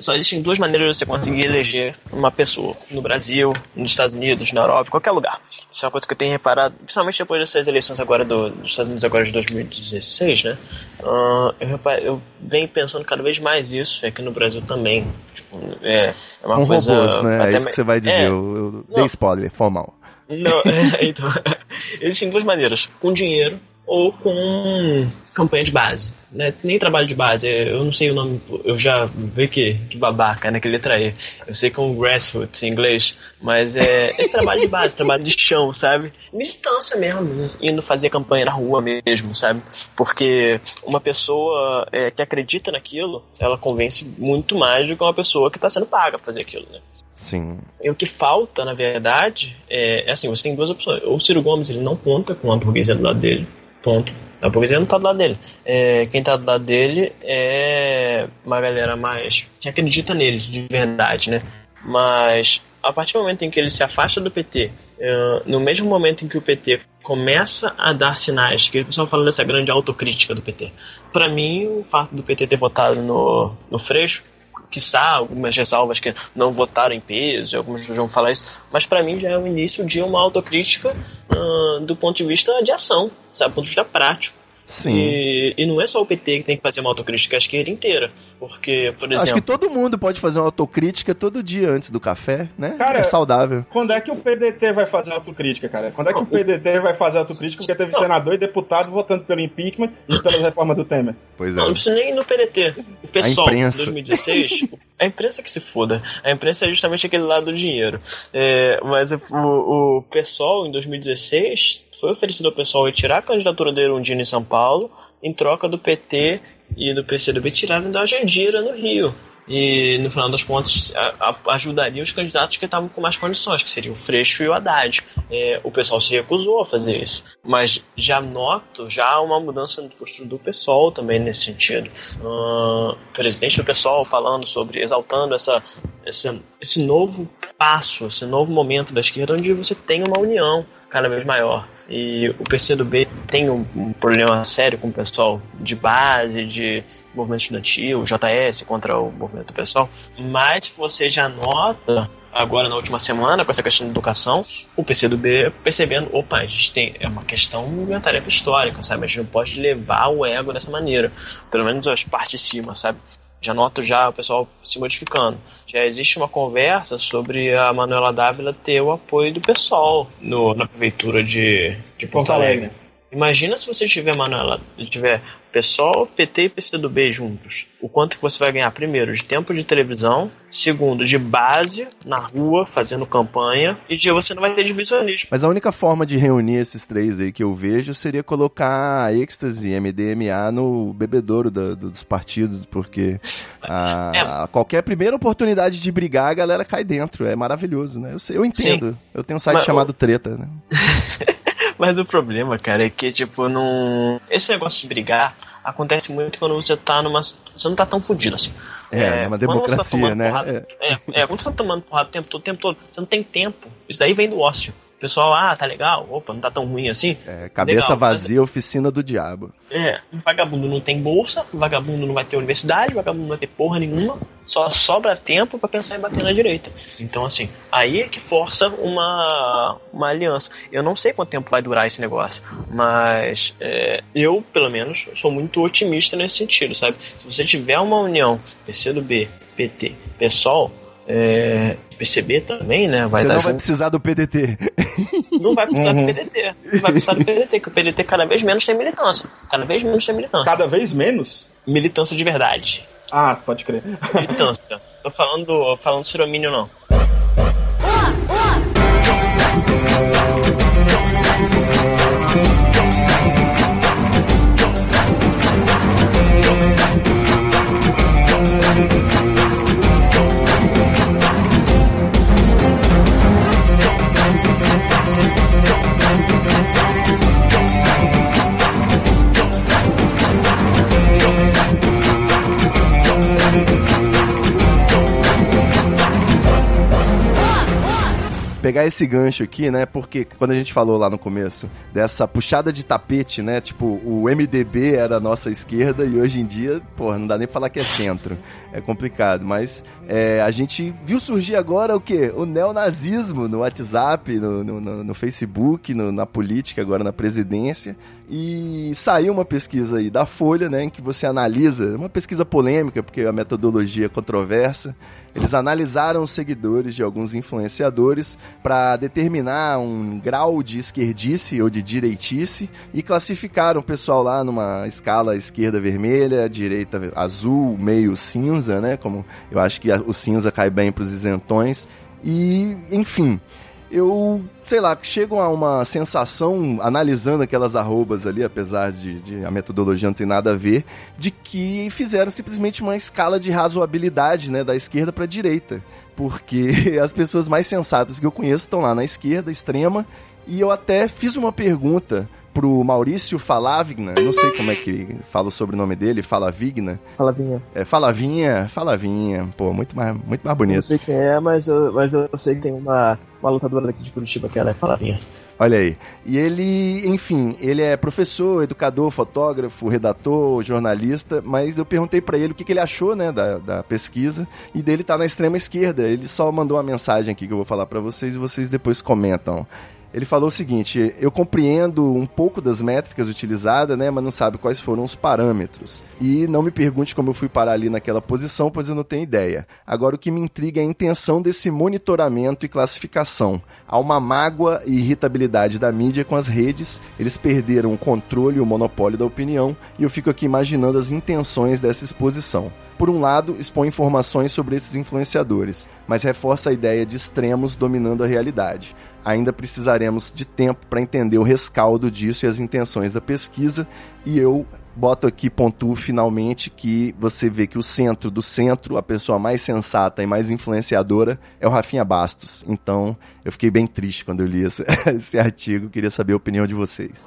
Só existem duas maneiras de você conseguir eleger uma pessoa. No Brasil, nos Estados Unidos, na Europa, em qualquer lugar. Isso é uma coisa que eu tenho reparado, principalmente depois dessas eleições agora do- dos Estados Unidos agora de 2016, né? Ah, eu, eu venho pensando cada vez mais isso, e aqui no Brasil também. Tipo, é, é uma Com coisa. robôs, né? É isso que você vai dizer. É, Eu, eu dei spoiler, foi mal. Não, então, existem duas maneiras: com dinheiro ou com campanha de base. Né? Nem trabalho de base, eu não sei o nome, eu já vi que, que babaca, né? Que letra E. Eu sei que é um grassroots em inglês, mas é esse trabalho de base, trabalho de chão, sabe? Militância mesmo, indo fazer campanha na rua mesmo, sabe? Porque uma pessoa é, que acredita naquilo, ela convence muito mais do que uma pessoa que está sendo paga pra fazer aquilo, né? Sim. E o que falta, na verdade, é, é assim, você tem duas opções. O Ciro Gomes, ele não conta com a burguesia do lado dele, ponto. A burguesia não tá do lado dele. É, quem tá do lado dele é uma galera mais que acredita nele, de verdade, né? Mas a partir do momento em que ele se afasta do PT, é, no mesmo momento em que o PT começa a dar sinais, que o pessoal fala dessa grande autocrítica do PT. Pra mim, o fato do PT ter votado no, no Freixo quiçá, algumas ressalvas que não votaram em peso, algumas vão falar isso, mas para mim já é o início de uma autocrítica ah, do ponto de vista de ação, sabe, do ponto de vista prático. Sim. E, e não é só o PT que tem que fazer uma autocrítica, é a esquerda inteira. Porque, por Acho que exemplo. todo mundo pode fazer uma autocrítica todo dia antes do café, né? Cara, é saudável. Quando é que o PDT vai fazer autocrítica, cara? Quando é que o PDT vai fazer autocrítica? Porque teve Não. senador e deputado votando pelo impeachment e pelas reformas do Temer. Pois Não, não é. precisa nem ir no PDT. O PSOL, em imprensa. 2016, a imprensa que se foda. A imprensa é justamente aquele lado do dinheiro. É, mas o, o PSOL, em 2016, foi oferecido ao PSOL retirar a candidatura do Erundino em São Paulo, em troca do PT e do PCdoB tirarem da Jandira no Rio. E no final das contas a- a- ajudaria os candidatos que estavam com mais condições, que seriam o Freixo e o Haddad. É, o pessoal se recusou a fazer isso. Mas já noto já uma mudança no postura do pessoal também nesse sentido. Ah, o presidente do pessoal falando sobre, exaltando essa, essa, esse novo passo, esse novo momento da esquerda, onde você tem uma união cada vez maior. E o PCdoB tem um, um problema sério com o pessoal de base, de movimento estudantil, JS contra o movimento do pessoal, mas você já nota agora na última semana com essa questão de educação, o PCdoB percebendo, opa, a gente tem é uma questão, uma tarefa histórica, sabe? A gente não pode levar o ego dessa maneira, pelo menos as partes de cima, sabe? Já noto já o pessoal se modificando. Já existe uma conversa sobre a Manuela Dávila ter o apoio do pessoal no, na prefeitura de, de Porto Alegre. Imagina se você tiver, Manuela, tiver PSOL, PT e PCdoB juntos. O quanto que você vai ganhar, primeiro, de tempo de televisão, segundo, de base na rua, fazendo campanha, e de você não vai ter divisionismo. Mas a única forma de reunir esses três aí que eu vejo seria colocar êxtase, MDMA no bebedouro da- do- dos partidos, porque a- a qualquer primeira oportunidade de brigar, a galera cai dentro. É maravilhoso, né? Eu, eu entendo. Eu tenho um site Mas, chamado Treta, né? Mas o problema, cara, é que, tipo, não. Esse negócio de brigar acontece muito quando você tá numa. Você não tá tão fudido assim. É, quando você tá democracia, tomando né? porrada- é, é, quando você tá tomando porrada o tempo todo, o tempo todo, você não tem tempo. Isso daí vem do ócio. Pessoal, ah, tá legal, opa, não tá tão ruim assim. É, cabeça Legal, vazia, oficina do diabo. É, um vagabundo não tem bolsa, um vagabundo não vai ter universidade, um vagabundo não vai ter porra nenhuma, só sobra tempo pra pensar em bater na direita. Então, assim, aí é que força uma, uma aliança. Eu não sei quanto tempo vai durar esse negócio, mas é, eu, pelo menos, sou muito otimista nesse sentido, sabe? Se você tiver uma união PCdoB, PT, PSOL, é, PCB também, né? Vai Você dar não vai junto. precisar do PDT. Não vai precisar Uhum. do PDT. Não vai precisar do PDT, que o PDT cada vez menos tem militância. Cada vez menos tem militância. Cada vez menos? Militância de verdade. Ah, pode crer. Militância. Tô falando, falando ciromínio, não. Pegar esse gancho aqui, né? Porque quando a gente falou lá no começo dessa puxada de tapete, né? Tipo, o MDB era a nossa esquerda e hoje em dia, porra, não dá nem falar que é centro. É complicado, mas é, a gente viu surgir agora o quê? O neonazismo no WhatsApp, no, no, no- no Facebook, no- na política, agora na presidência. E saiu uma pesquisa aí da Folha, né? Em que você analisa, uma pesquisa polêmica, porque a metodologia é controversa. Eles analisaram os seguidores de alguns influenciadores para determinar um grau de esquerdice ou de direitice e classificaram o pessoal lá numa escala esquerda vermelha, direita azul, meio cinza, né? Como eu acho que o cinza cai bem para os isentões. E, enfim, eu, sei lá, chego a uma sensação, analisando aquelas arrobas ali, apesar de, de a metodologia não ter nada a ver, de que fizeram simplesmente uma escala de razoabilidade, né, da esquerda para direita. Porque as pessoas mais sensatas que eu conheço estão lá na esquerda extrema, e eu até fiz uma pergunta pro Maurício Falavigna, não sei como é que fala o sobrenome dele, Falavigna, Falavinha. é Falavinha, Falavinha, pô, muito mais, muito mais Não bonito. sei quem é, mas eu, mas eu sei que tem uma, uma lutadora daqui de Curitiba que ela é Falavinha. Olha aí. E ele, enfim, ele é professor, educador, fotógrafo, redator, jornalista, mas eu perguntei pra ele o que, que ele achou, né, da, da pesquisa, e dele tá na extrema esquerda. Ele só mandou uma mensagem aqui que eu vou falar pra vocês e vocês depois comentam. Ele falou o seguinte: eu compreendo um pouco das métricas utilizadas, né, mas não sabe quais foram os parâmetros. E não me pergunte como eu fui parar ali naquela posição, pois eu não tenho ideia. Agora o que me intriga é a intenção desse monitoramento e classificação. Há uma mágoa e irritabilidade da mídia com as redes, eles perderam o controle e o monopólio da opinião, e eu fico aqui imaginando as intenções dessa exposição. Por um lado, expõe informações sobre esses influenciadores, mas reforça a ideia de extremos dominando a realidade. Ainda precisaremos de tempo para entender o rescaldo disso e as intenções da pesquisa, e eu boto aqui, pontuo finalmente que você vê que o centro do centro, a pessoa mais sensata e mais influenciadora é o Rafinha Bastos. Então, eu fiquei bem triste quando eu li esse, esse artigo, queria saber a opinião de vocês.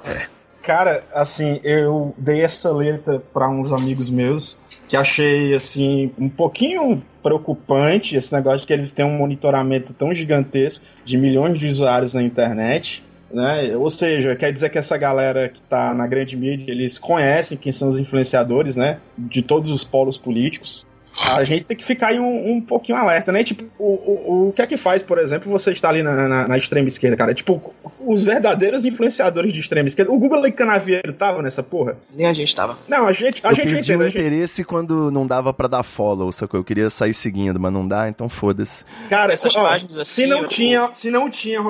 Cara, assim, eu dei essa letra para uns amigos meus que achei assim um pouquinho preocupante esse negócio de que eles têm um monitoramento tão gigantesco de milhões de usuários na internet, né? Ou seja, quer dizer que essa galera que tá na grande mídia, eles conhecem quem são os influenciadores, né? De todos os polos políticos. A gente tem que ficar aí um, um pouquinho alerta, né? Tipo, o, o, o que é que faz, por exemplo, você estar ali na, na, na extrema esquerda, cara? Tipo, os verdadeiros influenciadores de extrema esquerda. O Google Canavieiro tava nessa porra? Nem a gente tava. Não, a gente, a eu gente perdi o gente- interesse quando não dava pra dar follow, só que eu queria sair seguindo, mas não dá, então foda-se. Cara, Essas ó, páginas assim, se não eu- tinha, se não tinha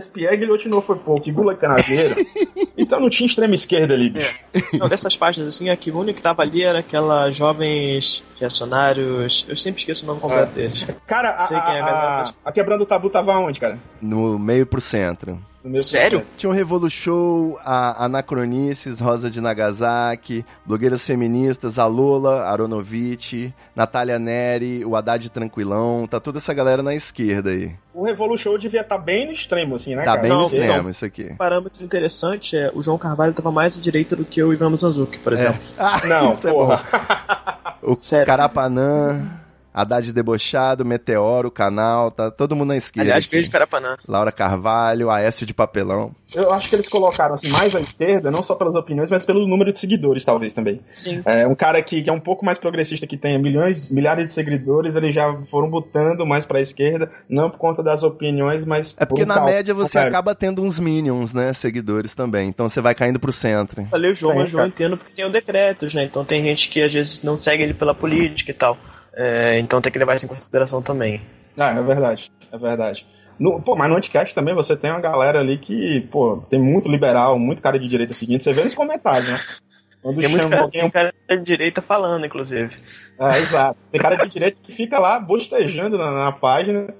Spiegel e Otinô foi pouco, e Gula Canaveira. então não tinha extrema esquerda ali, bicho. Não, dessas páginas, assim, a que o único que tava ali era aquela jovens reacionários. Eu sempre esqueço o nome completo deles. Cara, a, Sei quem é, a, mas- a Quebrando o Tabu tava onde, cara? No meio pro centro. Sério? Tinha o Revolu Show, a Anacronices, Rosa de Nagasaki, blogueiras feministas, a Lola, Aronovitch, Natália Neri, o Haddad Tranquilão, tá toda essa galera na esquerda aí. O Revolu Show devia estar bem no extremo, assim, né, Tá cara? bem no extremo então. isso aqui. Um parâmetro interessante é o João Carvalho tava mais à direita do que o Ivan Mizanzuki, por exemplo. Ah, Não, isso é porra. bom. O Sério. Carapanã, Haddad Debochado, Meteoro, Canal, tá todo mundo na esquerda. Aliás, aqui. beijo Carapanã. Laura Carvalho, Aécio de Papelão. Eu acho que eles colocaram assim, mais à esquerda, não só pelas opiniões, mas pelo número de seguidores, talvez também. Sim. É, um cara que, que é um pouco mais progressista, que tem milhões, milhares de seguidores, eles já foram botando mais pra esquerda, não por conta das opiniões, mas. É porque por na média você acaba tendo uns minions, né, seguidores também. Então você vai caindo pro centro. Falei o João, Sim, mas João entendo porque tem o decretos, né? Então tem gente que às vezes não segue ele pela política e tal. É, então tem que levar isso em consideração também. Ah, é verdade, é verdade. No, pô, mas no Anticast também você tem uma galera ali que, pô, tem muito liberal, muito cara de direita seguinte. Você vê nos comentários, né? Quando Tem muito cara, alguém. tem cara de direita falando, inclusive. É, exato. Tem cara de direita que fica lá bostejando na, na página.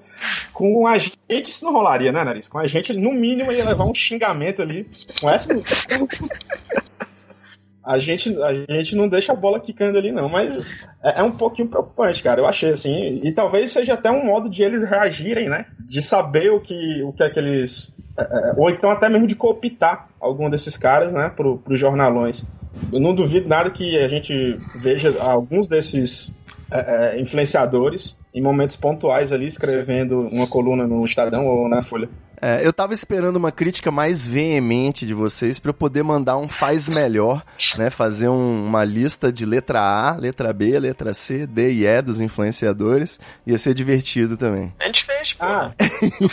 Com a gente isso não rolaria, né, Nariz? Com a gente, no mínimo, ia levar um xingamento ali. Com essa. A gente, a gente não deixa a bola quicando ali, não, mas é, é um pouquinho preocupante, cara. Eu achei assim, e talvez seja até um modo de eles reagirem, né? De saber o que, o que é que eles. é, é, ou então até mesmo de cooptar algum desses caras, né, pro, pros jornalões. Eu não duvido nada que a gente veja alguns desses é, é, influenciadores em momentos pontuais ali escrevendo uma coluna no Estadão ou na Folha. É, eu tava esperando uma crítica mais veemente de vocês pra eu poder mandar um faz melhor, né? Fazer um- uma lista de letra A, letra B, letra C, D e E dos influenciadores. Ia ser divertido também. A gente fez, pô. Ah,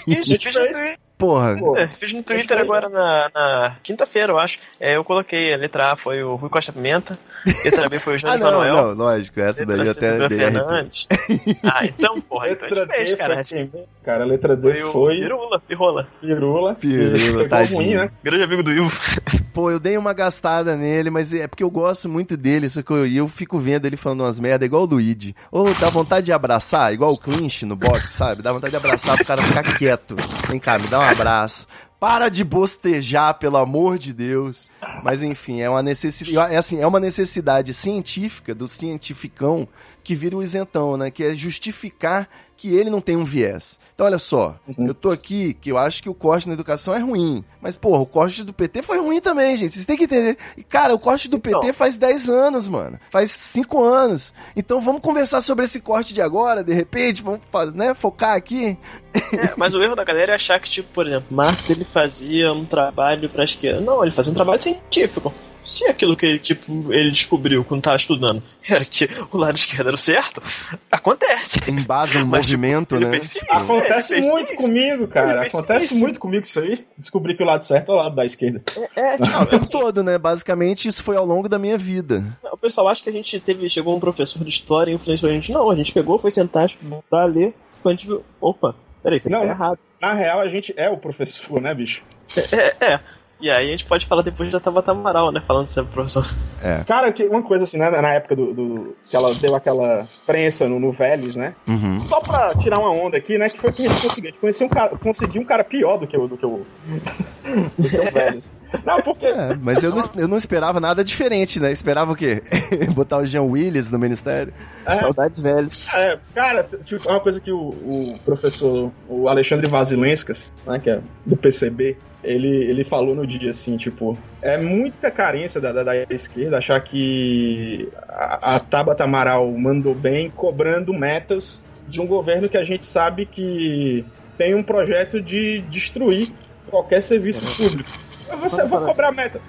fiz, gente fez. Porra, Pô, É, fiz no Twitter foi. agora na, na quinta-feira, eu acho. É, eu coloquei a letra A foi o Rui Costa Pimenta, letra B foi o ah Jorge não, Manuel. não, lógico, essa daí Letra eu até dei. Fernandes. Ah, então, porra, então a letra gente fez, D cara. foi quem? Cara, a letra D Foi foi Pirula, Pirula. Pirula. Pirula, tadinho. ruim, né? Grande amigo do Ivo. Pô, eu dei uma gastada nele, mas é porque eu gosto muito dele, só que eu, eu fico vendo ele falando umas merda igual o Luigi. Ou dá vontade de abraçar, igual o Clinch no box, sabe? Dá vontade de abraçar pro cara ficar quieto. Vem cá, me dá um abraço. Para de bostejar, pelo amor de Deus. Mas enfim, é uma necessidade, é assim, é uma necessidade científica do cientificão que vira o isentão, né? Que é justificar que ele não tem um viés. Então, olha só, eu tô aqui que eu acho que o corte na educação é ruim. Mas, porra, o corte do PT foi ruim também, gente. Vocês têm que entender. E, cara, o corte do PT Então. faz 10 anos, mano. Faz 5 anos. Então, vamos conversar sobre esse corte de agora, de repente? Vamos né, focar aqui? É, mas o erro da galera é achar que, tipo, por exemplo, Marx ele fazia um trabalho pra esquerda. Não, ele fazia um trabalho científico. Se aquilo que ele, tipo, ele descobriu quando tava estudando era que o lado esquerdo era o certo, acontece. Embasa um Mas, tipo, movimento, ele né? fez sim. Tipo, Acontece fez muito isso. comigo, cara. Fez Acontece isso. muito comigo isso aí. Descobri que o lado certo é o lado da esquerda. É, tipo, o tempo todo, né? Basicamente, isso foi ao longo da minha vida. o pessoal acha que a gente teve, chegou um professor de história e influenciou a gente. Não, a gente pegou, foi sentar, estudar, ler, quando a gente viu, opa, peraí, isso aqui Não. tá errado. Na real, a gente é o professor, né, bicho? É, é. E aí a gente pode falar depois da Tabata Amaral, né? Falando sobre o professor. Cara, que uma coisa assim, né, na época do, do- que ela deu aquela prensa no, no Vélez, né? Uhum. Só pra tirar uma onda aqui, né? Que foi que a gente conseguiu. A gente conheceu um cara, conseguiu um cara pior do que o, do que o, do que o Vélez. Não, porque. É, mas eu não, eu não esperava nada diferente, né? Esperava o quê? Botar o Jean Willis no ministério? É. Saudades velhos. É, cara, tipo, é uma coisa que o, o professor, o Alexandre Vasilenskas, né, que é do PCB, ele, ele falou no dia assim, tipo, é muita carência da, da, da esquerda achar que a, a Tabata Amaral mandou bem cobrando metas de um governo que a gente sabe que tem um projeto de destruir qualquer serviço público. Você vou cobrar meta.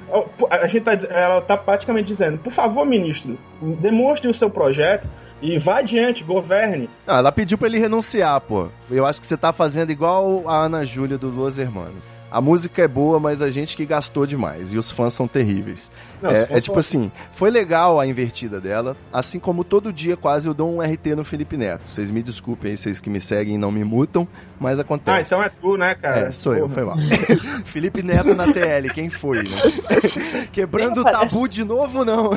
A gente tá, ela tá praticamente dizendo, por favor, ministro, demonstre o seu projeto e vá adiante, governe. Não, ela pediu pra ele renunciar, pô. Eu acho que você tá fazendo igual a Ana Júlia do Los Hermanos. A música é boa, mas a gente que gastou demais. E os fãs são terríveis. Não, é, é tipo assim, foi legal a invertida dela, assim como todo dia quase eu dou um RT no Felipe Neto. Vocês me desculpem aí, vocês que me seguem e não me mutam, mas acontece. Ah, então é tu, né, cara? É, sou eu, Porra. foi mal. Felipe Neto na TL, quem foi, né? Quebrando o tabu de novo, não.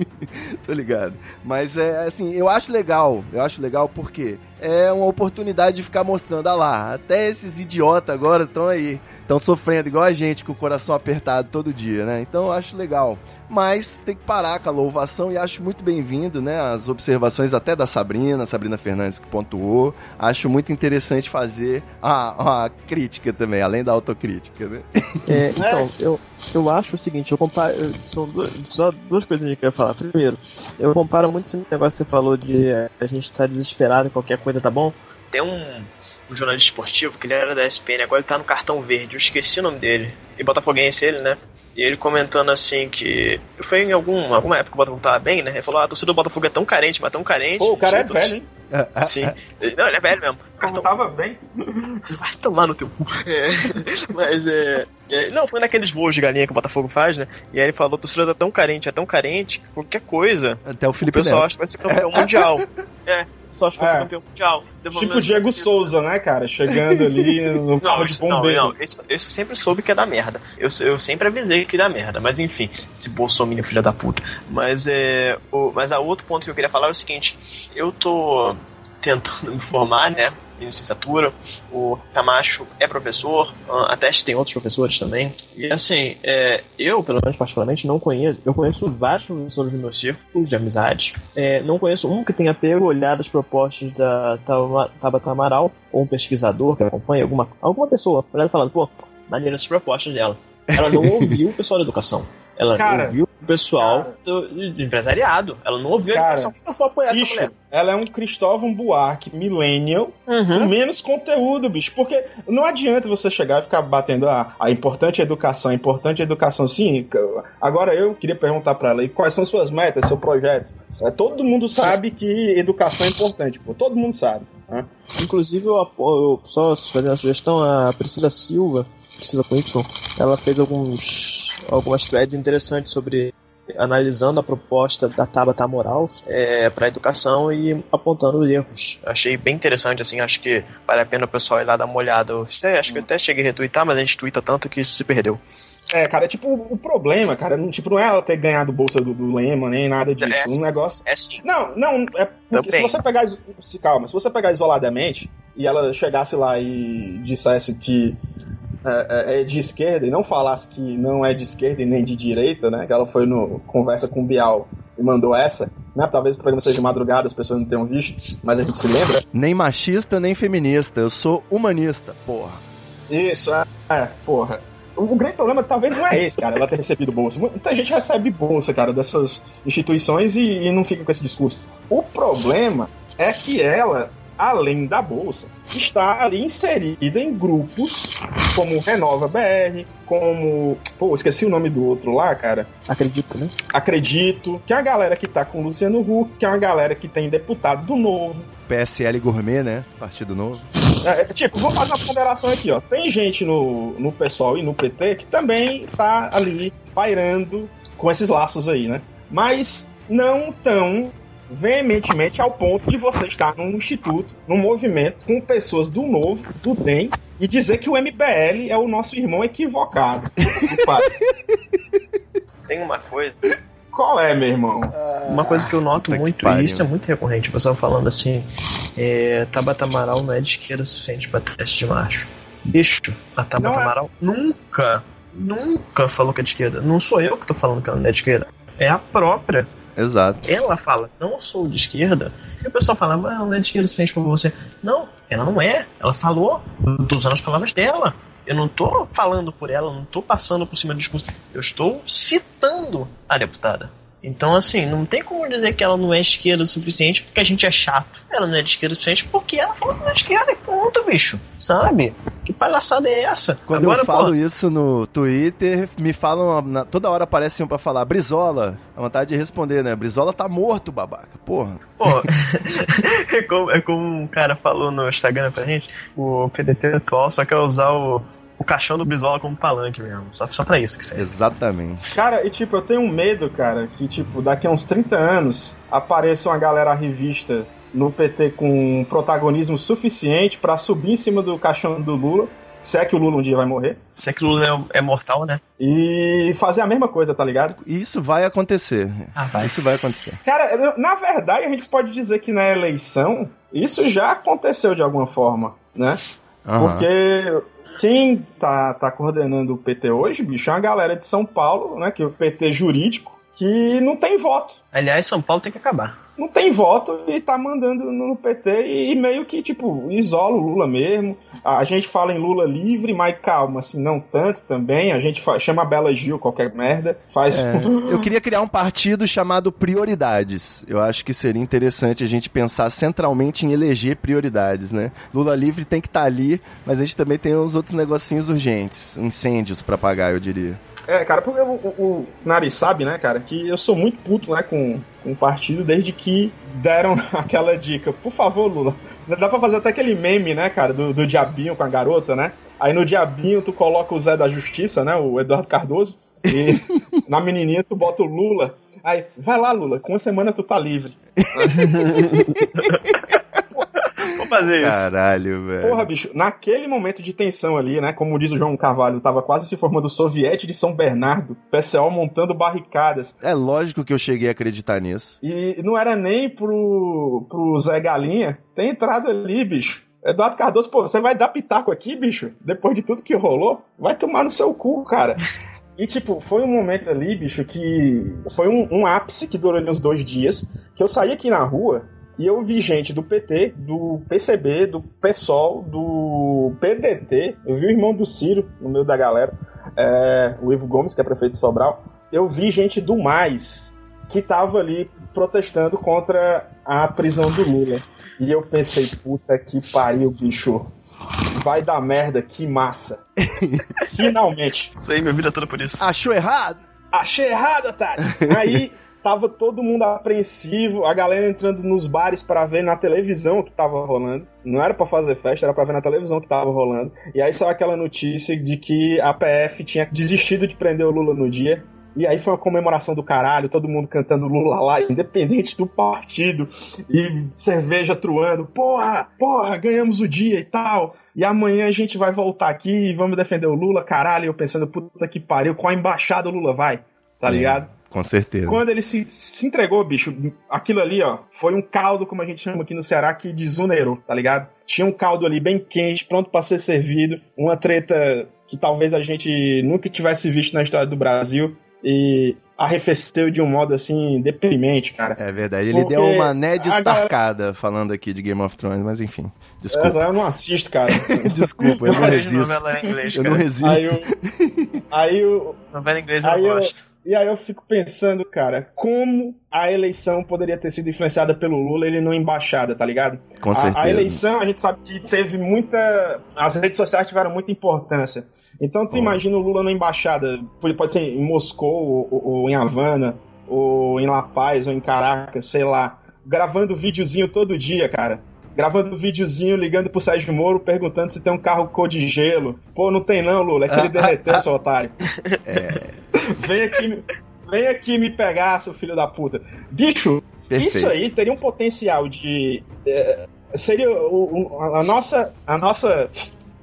Tô ligado. Mas é assim, eu acho legal. Eu acho legal porque é uma oportunidade de ficar mostrando, ah lá, até esses idiotas agora estão aí. Estão sofrendo igual a gente, com o coração apertado todo dia, né? Então eu acho legal. Mas tem que parar com a louvação e acho muito bem-vindo, né? As observações até da Sabrina, Sabrina Fernandes que pontuou. Acho muito interessante fazer a, a crítica também, além da autocrítica, né? É, então, eu, eu acho o seguinte, eu comparo. São duas, só duas coisas que eu ia falar. Primeiro, eu comparo muito esse negócio que você falou de é, a gente tá desesperado, qualquer coisa tá bom. Tem um, um jornalista esportivo que ele era da SPN, agora ele tá no cartão verde, eu esqueci o nome dele. E Botafoguense ele, né? E ele comentando assim que. Foi em algum, alguma época que o Botafogo tava bem, né? Ele falou: ah, a torcida do Botafogo é tão carente, mas tão carente. Pô, o cara é velho, hein? Sim. Não, ele é velho mesmo. Não tava bem. Vai tomar no teu cu. É, mas é, é, Não, foi naqueles voos de galinha que o Botafogo faz, né? E aí ele falou: a torcida é tão carente, é tão carente que qualquer coisa. Até o O Felipe pessoal Neto. acha que vai ser campeão mundial. É, o pessoal acha que ser É. campeão mundial. Tipo o Diego Souza, né, cara? Chegando ali no Não, carro de isso, não, bombeiro. não, isso, eu sempre soube que ia dar merda. Eu, eu sempre avisei que dar merda, mas enfim, esse Bolsonaro filha da puta. Mas é. O, mas a outro ponto que eu queria falar é o seguinte: eu tô tentando me formar, né? Em licenciatura, o Camacho é professor, a Teste tem outros professores também. E assim, é, eu, pelo menos particularmente, não conheço. Eu conheço vários professores do meu círculo de amizade. É, não conheço um que tenha pego, olhado as propostas da Tabata Amaral, ou um pesquisador que acompanha, alguma, alguma pessoa, olhando e falando, pô, maneiras as propostas dela. Ela não ouviu o pessoal da educação. Ela Cara, ouviu pessoal do, do empresariado. Ela não ouviu a Cara, educação. Por que eu vou apoiar essa Bicho, mulher? ela é um Cristóvão Buarque millennial com Uhum. menos conteúdo, bicho. Porque não adianta você chegar e ficar batendo a, a importante educação, a importante educação. Sim, agora eu queria perguntar pra ela, e quais são suas metas, seu projeto? É, todo mundo sabe que educação é importante, pô. Todo mundo sabe. né? Inclusive, eu apoio, só fazendo uma sugestão, a Priscila Silva, Priscila com Y, ela fez alguns, algumas threads interessantes sobre analisando a proposta da Tabata Moral é, para educação e apontando os erros. Achei bem interessante, assim, acho que vale a pena o pessoal ir lá dar uma olhada. Eu acho que eu até cheguei a retweetar, mas a gente twitta tanto que isso se perdeu. É, cara, tipo, o problema, cara, não, tipo, não é ela ter ganhado bolsa do, do Lema, nem nada disso. É, um negócio. É sim. Não, não, é porque se você pegar. Se, calma, se você pegar isoladamente e ela chegasse lá e dissesse que é, é- é de esquerda e não falasse que não é de esquerda e nem de direita, né? Que ela foi no conversa com o Bial e mandou essa, né? Talvez o programa seja de madrugada, as pessoas não tenham visto, mas a gente se lembra. Nem machista, nem feminista. Eu sou humanista, porra. Isso, é, é porra. O, o grande problema talvez não é esse, cara, ela ter recebido bolsa. Muita gente recebe bolsa, cara, dessas instituições e, e não fica com esse discurso. O problema é que ela, além da bolsa, está ali inserida em grupos como Renova BR, como. Pô, esqueci o nome do outro lá, cara. Acredito, né? Acredito, que é a galera que tá com o Luciano Huck, que é uma galera que tem deputado do Novo, PSL Gourmet, né? Partido Novo. é, tipo, vou fazer uma ponderação aqui, ó. Tem gente no, no PSOL e no PT que também tá ali pairando com esses laços aí, né? Mas não tão veementemente ao ponto de você estar num instituto, num movimento com pessoas do novo, do DEM, e dizer que o MBL é o nosso irmão equivocado. Tem uma coisa Qual é, meu irmão? Uma coisa que eu noto que muito, e isso é muito recorrente, o pessoal falando assim, é, Tabata Amaral não é de esquerda suficiente pra teste de macho. Bicho, a Tabata é. Amaral nunca, nunca falou que é de esquerda. Não sou eu que tô falando que ela não é de esquerda. É a própria. Exato. Ela fala, não sou de esquerda. E o pessoal fala, mas ela não é de esquerda suficiente pra você. Não, ela não é. Ela falou, tô usando as palavras dela. Eu não tô falando por ela, não tô passando por cima do discurso. Eu estou citando a deputada. Então, assim, não tem como dizer que ela não é esquerda o suficiente porque a gente é chato. Ela não é de esquerda o suficiente porque ela falou que não é esquerda e ponto, bicho. Sabe? Que palhaçada é essa? Quando Agora, eu falo pô, isso no Twitter, me falam. na- toda hora aparece um pra falar, Brizola. A vontade de responder, né? Brizola tá morto, babaca. Porra. Pô, é, como, é como um cara falou no Instagram pra gente, o PDT atual só quer usar o, o caixão do Brizola como palanque mesmo. Só, só pra isso que serve. Exatamente. Cara, e tipo, eu tenho um medo, cara, que tipo, daqui a uns 30 anos apareça uma galera revista no PT com protagonismo suficiente pra subir em cima do caixão do Lula, se é que o Lula um dia vai morrer, Se é que o Lula é, é mortal, né? e fazer a mesma coisa, tá ligado? E Isso vai acontecer. Ah, vai. Isso vai acontecer. Cara, na verdade a gente pode dizer que na eleição isso já aconteceu de alguma forma, né? Aham. Porque quem tá, tá coordenando o PT hoje, bicho, é uma galera de São Paulo, né? Que é o PT jurídico, que não tem voto. Aliás, São Paulo tem que acabar. Não tem voto e tá mandando no PT e, meio que, tipo, isola o Lula mesmo. A, gente fala em Lula livre, mas calma, assim, não tanto também. A gente chama a Bela Gil qualquer merda. Faz. É, eu queria criar um partido chamado Prioridades. Eu acho que seria interessante a gente pensar centralmente em eleger prioridades, né? Lula livre tem que estar ali, mas a gente também tem os outros negocinhos urgentes, incêndios pra pagar, eu diria. É, cara, porque o, o, Nari sabe, né, cara, que eu sou muito puto, né, com, com o partido desde que deram aquela dica. Por favor, Lula. Dá pra fazer até aquele meme, né, cara, do, do diabinho com a garota, né? Aí no diabinho tu coloca o Zé da Justiça, né, o Eduardo Cardoso, e na menininha tu bota o Lula. Aí, vai lá, Lula, com uma semana tu tá livre. Vamos fazer isso. Caralho, velho. Porra, bicho, naquele momento de tensão ali, né? Como diz o João Carvalho, tava quase se formando o soviete de São Bernardo, PCO montando barricadas. É lógico que eu cheguei a acreditar nisso. E não era nem pro, pro Zé Galinha ter entrado ali, bicho. Eduardo Cardoso, pô, você vai dar pitaco aqui, bicho? Depois de tudo que rolou? Vai tomar no seu cu, cara. E, tipo, foi um momento ali, bicho, que foi um, um ápice que durou ali uns dois dias, que eu saí aqui na rua e eu vi gente do PT, do PCB, do PSOL, do PDT, eu vi o irmão do Ciro no meio da galera, é, o Ivo Gomes, que é prefeito de Sobral, eu vi gente do Mais que tava ali protestando contra a prisão do Lula. E eu pensei, puta que pariu, bicho. Vai dar merda, que massa. Finalmente. Isso aí, minha vida toda por isso. Achou errado? Achei errado, otário. Aí tava todo mundo apreensivo, a galera entrando nos bares pra ver na televisão o que tava rolando. Não era pra fazer festa, era pra ver na televisão o que tava rolando. E aí saiu aquela notícia de que a PF tinha desistido de prender o Lula no dia. E aí foi uma comemoração do caralho, todo mundo cantando Lula lá, independente do partido, e cerveja truando, porra, porra, ganhamos o dia e tal. E amanhã a gente vai voltar aqui e vamos defender o Lula, caralho. E eu pensando, puta que pariu, qual a embaixada o Lula vai? Tá É. Com certeza. Quando ele se, se entregou, bicho, aquilo ali, ó, foi um caldo, como a gente chama aqui no Ceará, que desunerou, tá ligado? Tinha um caldo ali bem quente, pronto pra ser servido, uma treta que talvez a gente nunca tivesse visto na história do Brasil e arrefeceu de um modo assim deprimente, cara. É verdade. Ele Porque deu uma Ned a galera- falando aqui de Game of Thrones, mas enfim. Desculpa. Eu não assisto, cara. Desculpa, eu não de resisto. novela em inglês, Eu cara. não resisto. aí eu, aí eu, Novela em inglês eu Aí não eu- gosto. E aí eu fico pensando, cara, como a eleição poderia ter sido influenciada pelo Lula ele não embaixada, tá ligado? Com A- certeza. A, eleição, a gente sabe que teve muita. As redes sociais tiveram muita importância. Então tu imagina o Lula na embaixada, pode pode ser em Moscou, ou, ou- ou em Havana, ou em La Paz, ou em Caracas, sei lá, gravando videozinho todo dia, cara. Gravando videozinho, ligando pro Sérgio Moro, perguntando se tem um carro cor de gelo. Pô, não tem não, Lula, é que ele derreteu, seu otário. Vem aqui, vem aqui me pegar, seu filho da puta. Bicho, Perfeito. isso aí teria um potencial de. é, seria o, o- a nossa. A nossa.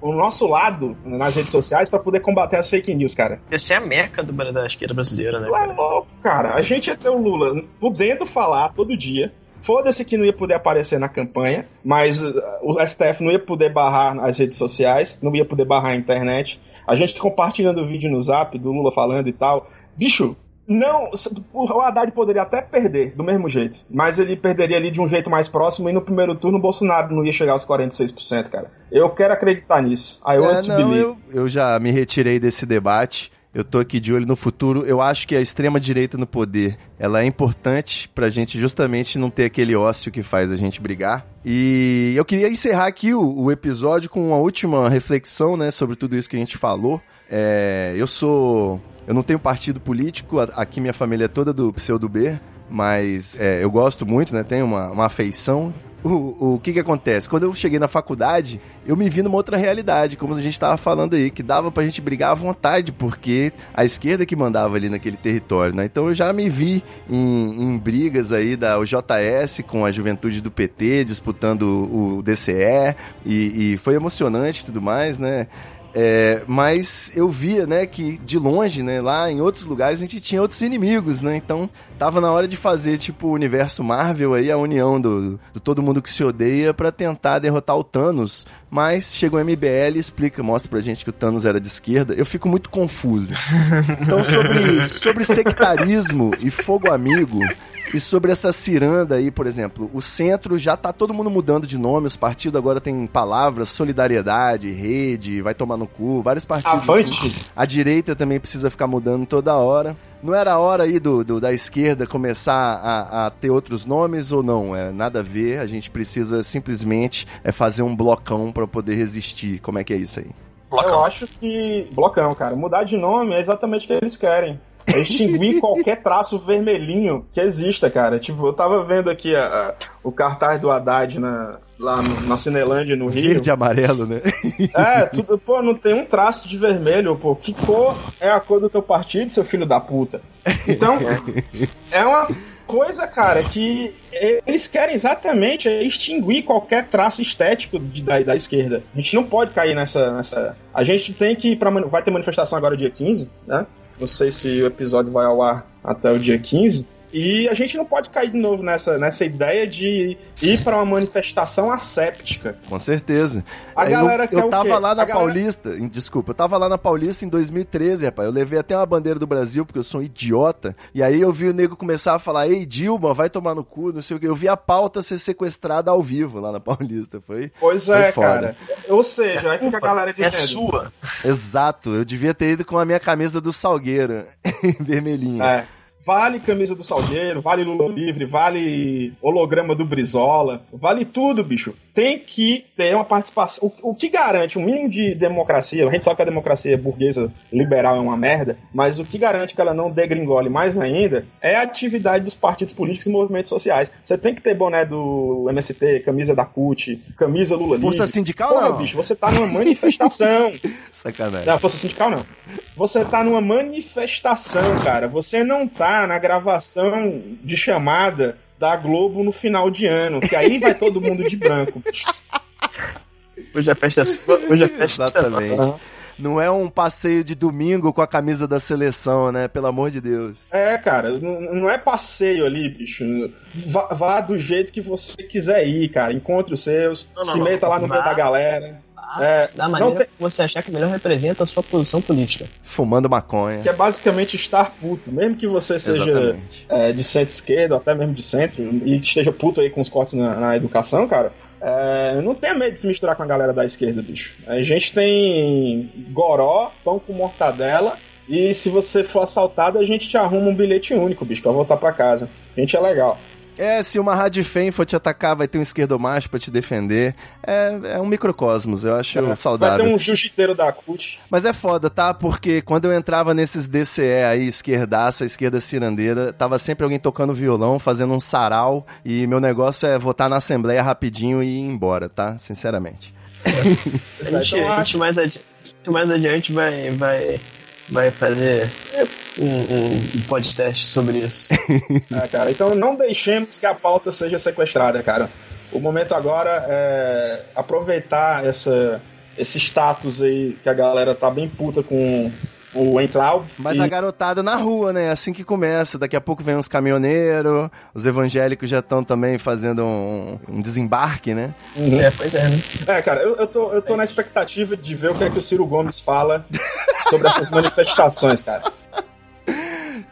O nosso lado nas redes sociais pra poder combater as fake news, cara. Essa é a meca do, da esquerda brasileira, né? É cara? louco, cara. A gente ia ter o Lula podendo falar todo dia. Foda-se que não ia poder aparecer na campanha, mas uh, o STF não ia poder barrar as redes sociais, não ia poder barrar a internet. A gente compartilhando o vídeo no zap do Lula falando e tal. Bicho, não. O Haddad poderia até perder do mesmo jeito, mas ele perderia ali de um jeito mais próximo e no primeiro turno o Bolsonaro não ia chegar aos 46%, cara. Eu quero acreditar nisso. I É, want to não, eu, eu já me retirei desse debate. Eu tô aqui de olho no futuro. Eu acho que a extrema direita no poder, ela é importante pra gente justamente não ter aquele ócio que faz a gente brigar. E eu queria encerrar aqui o, o episódio com uma última reflexão, né, sobre tudo isso que a gente falou. É, eu sou, eu não tenho partido político. Aqui minha família é toda do pseudo B, mas é, eu gosto muito, né? Tenho uma, uma afeição o, o que que acontece? Quando eu cheguei na faculdade, eu me vi numa outra realidade, como a gente estava falando aí, que dava pra gente brigar à vontade, porque a esquerda que mandava ali naquele território, né? Então eu já me vi em, em brigas aí da JS com a juventude do PT, disputando o, DCE, e, e foi emocionante e tudo mais, né? É, mas eu via, né, que de longe, né, lá em outros lugares a gente tinha outros inimigos, né? Então tava na hora de fazer tipo o universo Marvel aí, a união do, do todo mundo que se odeia para tentar derrotar o Thanos. Mas chegou o MBL e explica, mostra pra gente que o Thanos era de esquerda. Eu fico muito confuso. Então sobre, sobre sectarismo e fogo amigo, e sobre essa ciranda aí, por exemplo, o centro já tá todo mundo mudando de nome, os partidos agora tem palavras, solidariedade, rede, vai tomar no cu, vários partidos. Avante! assim. A direita também precisa ficar mudando toda hora. Não era a hora aí do, do- da esquerda começar a, a ter outros nomes ou não? É nada a ver, a gente precisa simplesmente é fazer um blocão pra poder resistir. Como é que é isso aí? Eu acho que. Blocão, cara. Mudar de nome é exatamente o que eles querem. É extinguir qualquer traço vermelhinho que exista, cara. Tipo, eu tava vendo aqui a- a- o cartaz do Haddad na, lá no- na Cinelândia, no Rio. Verde e amarelo, né? É, tudo, pô, não tem um traço de vermelho, pô. Que cor é a cor do teu partido, seu filho da puta? Então, é uma coisa, cara, que eles querem exatamente é extinguir qualquer traço estético de- da, da esquerda. A gente não pode cair nessa. nessa... A gente tem que ir pra. Vai ter manifestação agora dia 15, né? Não sei se o episódio vai ao ar até o dia 15. E a gente não pode cair de novo nessa, nessa ideia de ir pra uma manifestação asséptica. Com certeza. A É, galera eu, quer eu o tava quê? lá na A Paulista, em- desculpa, eu tava lá na Paulista em 2013, rapaz. Eu levei até uma bandeira do Brasil, porque eu sou um idiota. E aí eu vi o nego começar a falar, ei, Dilma, vai tomar no cu, não sei o que. Eu vi a pauta ser sequestrada ao vivo lá na Paulista. Foi Pois Foi é, foda. cara. Ou seja, aí fica a galera É dizendo. sua. exato. Eu devia ter ido com a minha camisa do Salgueiro, vermelhinha. É, vale camisa do Salgueiro, vale Lula livre, vale holograma do Brizola, vale tudo, bicho. Tem que ter uma participação. O, o que garante um mínimo de democracia, a gente sabe que a democracia burguesa liberal é uma merda, mas o que garante que ela não degringole mais ainda é a atividade dos partidos políticos e movimentos sociais. Você tem que ter boné do MST, camisa da CUT, camisa Lula Força livre. sindical não. bicho, você tá numa manifestação. Sacanagem. Não, força sindical não. Você tá numa manifestação, cara. Você não tá na gravação de chamada da Globo no final de ano, que aí vai todo mundo de branco. Hoje a festa é sua, hoje a festa é Exatamente. Não é um passeio de domingo com a camisa da seleção, né? Pelo amor de Deus. É, cara, não, não é passeio ali, bicho. Vá, vá do jeito que você quiser ir, cara. Encontre os seus, Não, não, se não. meta lá no meio da galera. É, Da não maneira tem- que você achar que melhor representa a sua posição política. Fumando maconha. que é basicamente estar puto. Mesmo que você seja é, de centro-esquerda, ou até mesmo de centro, e esteja puto aí com os cortes na, na educação, cara, é, não tenha medo de se misturar com a galera da esquerda, bicho. A gente tem goró, pão com mortadela, e se você for assaltado, a gente te arruma um bilhete único, bicho, pra voltar pra casa. A gente é legal. É, se uma rádio fem for te atacar, vai ter um esquerdomacho pra te defender. É, é um microcosmos, eu acho Vai saudável. ter um jiu-jiteiro da CUT. Mas é foda, tá? Porque quando eu entrava nesses DCE aí, esquerdaça, esquerda cirandeira, tava sempre alguém tocando violão, fazendo um sarau, e meu negócio é votar na Assembleia rapidinho e ir embora, tá? Sinceramente. A gente, a gente mais, adiante, mais adiante vai, vai, vai fazer um, um, podcast sobre isso. É, cara, então não deixemos que a pauta seja sequestrada, cara. O momento agora é aproveitar essa, esse status aí que a galera tá bem puta com o Entral. Mas e- a garotada na rua, né? É assim que começa. Daqui a pouco vem uns caminhoneiros, os evangélicos já estão também fazendo um, um desembarque, né? Uhum. É, pois é, né? É, cara, eu, eu, tô, eu tô na expectativa de ver o que é que o Ciro Gomes fala sobre essas manifestações, cara.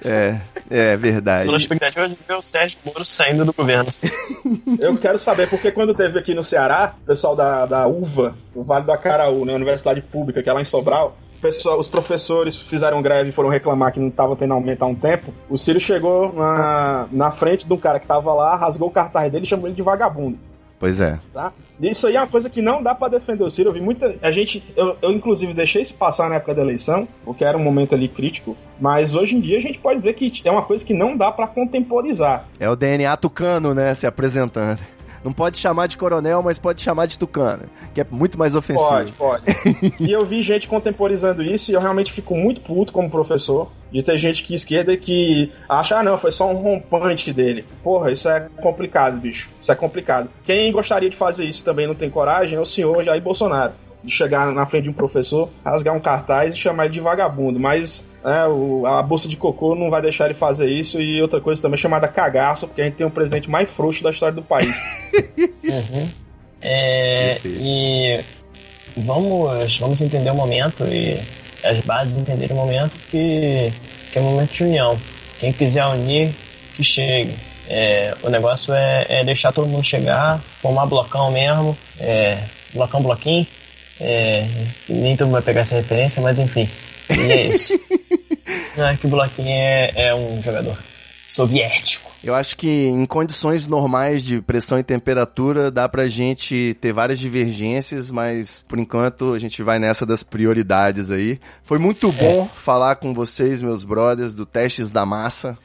É, é verdade. Pela expectativa de ver o Sérgio Moro saindo do governo. Eu quero saber, porque quando teve aqui no Ceará, o pessoal da, da UVA, o Vale do Acaraú, né, Universidade Pública, que é lá em Sobral, pessoal, os professores fizeram greve e foram reclamar que não estava tendo aumento há um tempo. O Ciro chegou na, na frente de um cara que tava lá, rasgou o cartaz dele e chamou ele de vagabundo. Pois é. Tá? Isso aí é uma coisa que não dá pra defender o Ciro. Eu vi muita. A gente. Eu, eu, inclusive, deixei isso passar na época da eleição, porque era um momento ali crítico. Mas hoje em dia a gente pode dizer que é uma coisa que não dá pra contemporizar. É o DNA tucano, né? Se apresentando. Não pode chamar de coronel, mas pode chamar de tucano, que é muito mais ofensivo. Pode, pode. e eu vi gente contemporizando isso e eu realmente fico muito puto como professor de ter gente que esquerda que acha, ah não, foi só um rompante dele. Porra, isso é complicado, bicho. Isso é complicado. Quem gostaria de fazer isso também não tem coragem é o senhor Jair Bolsonaro. De chegar na frente de um professor, rasgar um cartaz e chamar ele de vagabundo. Mas é, o, a bolsa de cocô não vai deixar ele fazer isso. E outra coisa também chamada cagaça, porque a gente tem o presidente mais frouxo da história do país. Uhum. É, e vamos, vamos entender o momento e as bases entenderem o momento que, que é um momento de união. Quem quiser unir, que chegue. É, o negócio é, é, deixar todo mundo chegar, formar blocão mesmo, é, blocão, bloquinho. É, nem todo mundo vai pegar essa referência, mas enfim. E é isso. É que o bloquinho é, é um jogador soviético. Eu acho que em condições normais de pressão e temperatura dá pra gente ter várias divergências, mas por enquanto a gente vai nessa das prioridades aí. Foi muito bom é. falar com vocês, meus brothers, do Testes da Massa.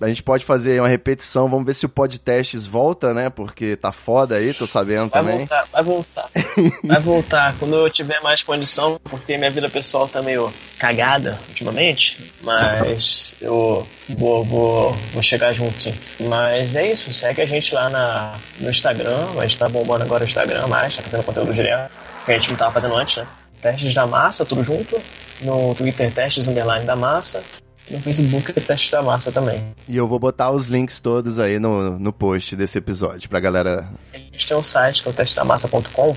A gente pode fazer uma repetição, vamos ver se o podcasts volta, né? Porque tá foda aí, tô sabendo vai também. Voltar, vai voltar, vai voltar. Quando eu tiver mais condição, porque minha vida pessoal tá meio cagada ultimamente, mas eu vou, vou, vou chegar junto sim. Mas é isso, segue a gente lá na, no Instagram, a gente tá bombando agora o Instagram mais, tá fazendo conteúdo direto, que a gente não tava fazendo antes, né? Testes da Massa, tudo junto. No Twitter, Testes Underline da Massa no Facebook é Teste da Massa também. E eu vou botar os links todos aí no, no post desse episódio pra galera. A gente tem um site que é o testedamassa.com, uh,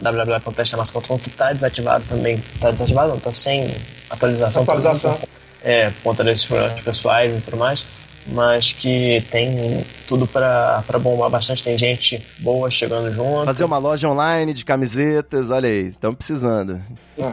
www.testedamassa.com, que tá desativado também. Tá desativado não, tá sem atualização. Atualização. É, por conta desses problemas pessoais e tudo mais mas que tem tudo para bombar bastante. Tem gente boa chegando junto. Fazer uma loja online de camisetas, olha aí, estamos precisando.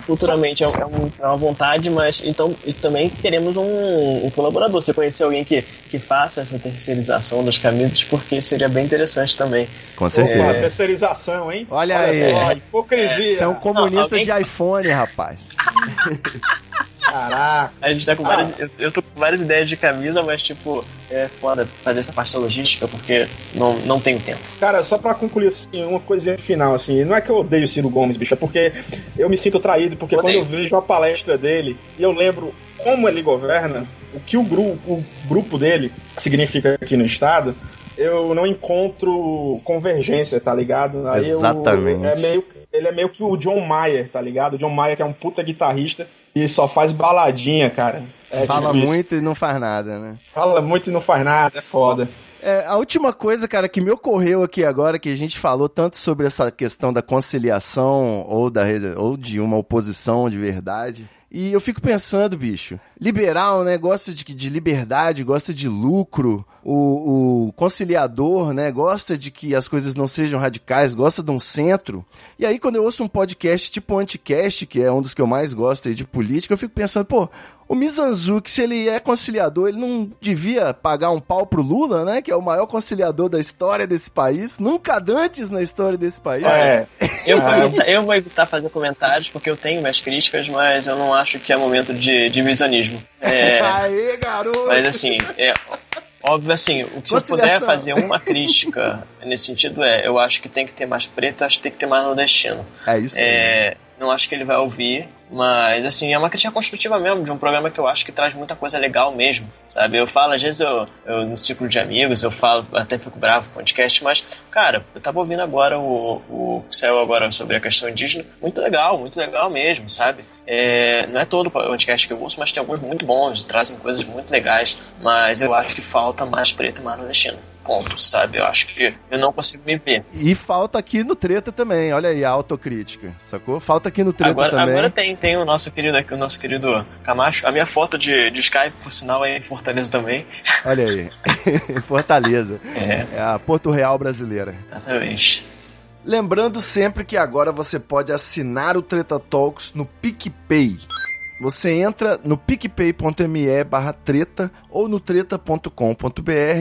Futuramente é, é, é, uma vontade, mas então e também queremos um, um, colaborador. Você conhecer alguém que, que faça essa terceirização das camisas, porque seria bem interessante também. Com certeza. É... terceirização, hein? Olha, Olha aí. Só, hipocrisia. Você é um comunista Não, alguém... de iPhone, rapaz. Caraca. A gente tá com várias. Ah. Eu, tô com várias ideias de camisa, mas, tipo, é foda fazer essa parte logística porque não, não tenho tempo. Cara, só pra concluir, assim, uma coisinha final, assim, não é que eu odeio o Ciro Gomes, bicho, é porque eu me sinto traído, porque quando eu vejo a palestra dele e eu lembro como ele governa, o que o grupo, o grupo dele significa aqui no estado, eu não encontro convergência, tá ligado? Aí Exatamente. Eu, é meio, ele é meio que o John Mayer, tá ligado? O John Mayer que é um puta guitarrista e só faz baladinha, cara. É Fala difícil. muito e não faz nada, né? Fala muito e não faz nada, é foda. É, a última coisa, cara, que me ocorreu aqui agora, que a gente falou tanto sobre essa questão da conciliação ou, da, ou de uma oposição de verdade, e eu fico pensando, bicho, liberal, né, gosta de, de liberdade, gosta de lucro, o, o, conciliador, né, gosta de que as coisas não sejam radicais, gosta de um centro. E aí, quando eu ouço um podcast tipo Anticast, que é um dos que eu mais gosto de política, eu fico pensando, pô, o Mizanzuki, se ele é conciliador, ele não devia pagar um pau pro Lula, né? Que é o maior conciliador da história desse país. Nunca antes na história desse país. É. Eu, vou evitar, eu vou evitar fazer comentários, porque eu tenho minhas críticas, mas eu não acho que é momento de divisionismo. É, Aê, garoto! Mas assim, é, Óbvio, assim, o que se eu puder fazer uma crítica nesse sentido é, eu acho que tem que ter mais preto, acho que tem que ter mais nordestino. É isso. É, não acho que ele vai ouvir, mas, assim, é uma crítica construtiva mesmo, de um programa que eu acho que traz muita coisa legal mesmo, sabe? Eu falo, às vezes, eu, eu no ciclo de amigos, eu falo, até fico bravo com podcast, mas, cara, eu tava ouvindo agora o, o que saiu agora sobre a questão indígena, muito legal, muito legal mesmo, sabe? É, não é todo o podcast que eu ouço, mas tem alguns muito bons, trazem coisas muito legais, mas eu acho que falta mais preto e mais nordestino ponto, sabe? Eu acho que eu não consigo me ver. E falta aqui no Treta também, olha aí, a autocrítica, sacou? Falta aqui no Treta agora, também. Agora tem, tem o nosso querido aqui, o nosso querido Camacho. A minha foto de, de Skype, por sinal, é em Fortaleza também. Olha aí, Fortaleza. É. é a Porto Real brasileira. Exatamente. Lembrando sempre que agora você pode assinar o Treta Talks no PicPay. Você entra no picpay.me barra treta ou no treta.com.br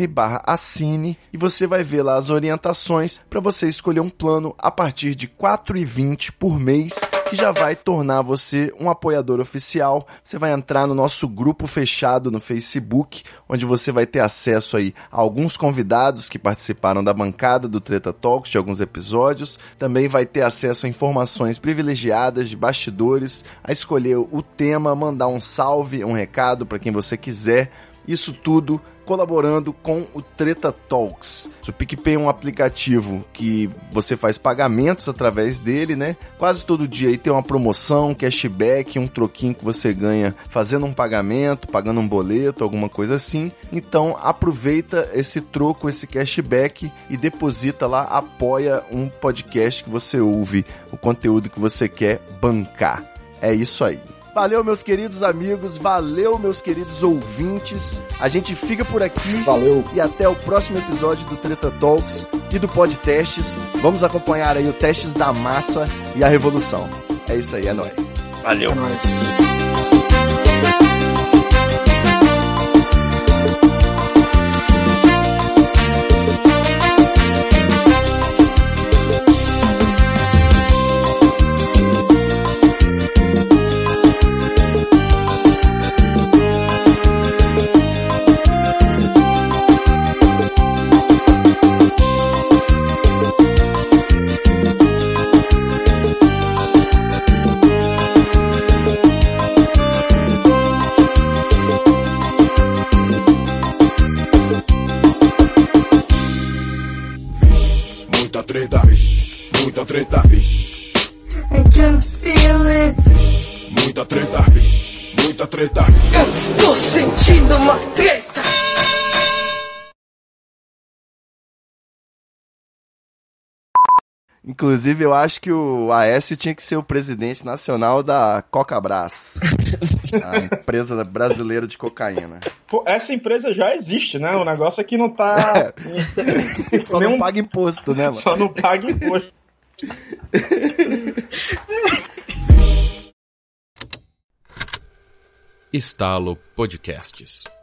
barra assine e você vai ver lá as orientações para você escolher um plano a partir de R$ 4,20 por mês que já vai tornar você um apoiador oficial. Você vai entrar no nosso grupo fechado no Facebook, onde você vai ter acesso aí a alguns convidados que participaram da bancada do Treta Talks de alguns episódios. Também vai ter acesso a informações privilegiadas de bastidores, a escolher o tema, mandar um salve, um recado para quem você quiser. Isso tudo colaborando com o Treta Talks. O PicPay é um aplicativo que você faz pagamentos através dele, né? Quase todo dia aí tem uma promoção, cashback, um troquinho que você ganha fazendo um pagamento, pagando um boleto, alguma coisa assim. Então aproveita esse troco, esse cashback e deposita lá, apoia um podcast que você ouve, o conteúdo que você quer bancar. É isso aí. Valeu, meus queridos amigos. Valeu, meus queridos ouvintes. A gente fica por aqui. Valeu. E até o próximo episódio do Treta Talks e do Podtestes. Vamos acompanhar aí o Testes da Massa e a Revolução. É isso aí, é nóis. Valeu. É nóis. Treta. I can feel it. Muita treta. Muita treta. Eu estou sentindo uma treta. Inclusive, eu acho que o Aécio tinha que ser o presidente nacional da Cocabras, a empresa brasileira de cocaína. Pô, essa empresa já existe, né? O negócio é que não tá. Só não paga imposto, né, mano? Só não paga imposto. Estalo Podcasts.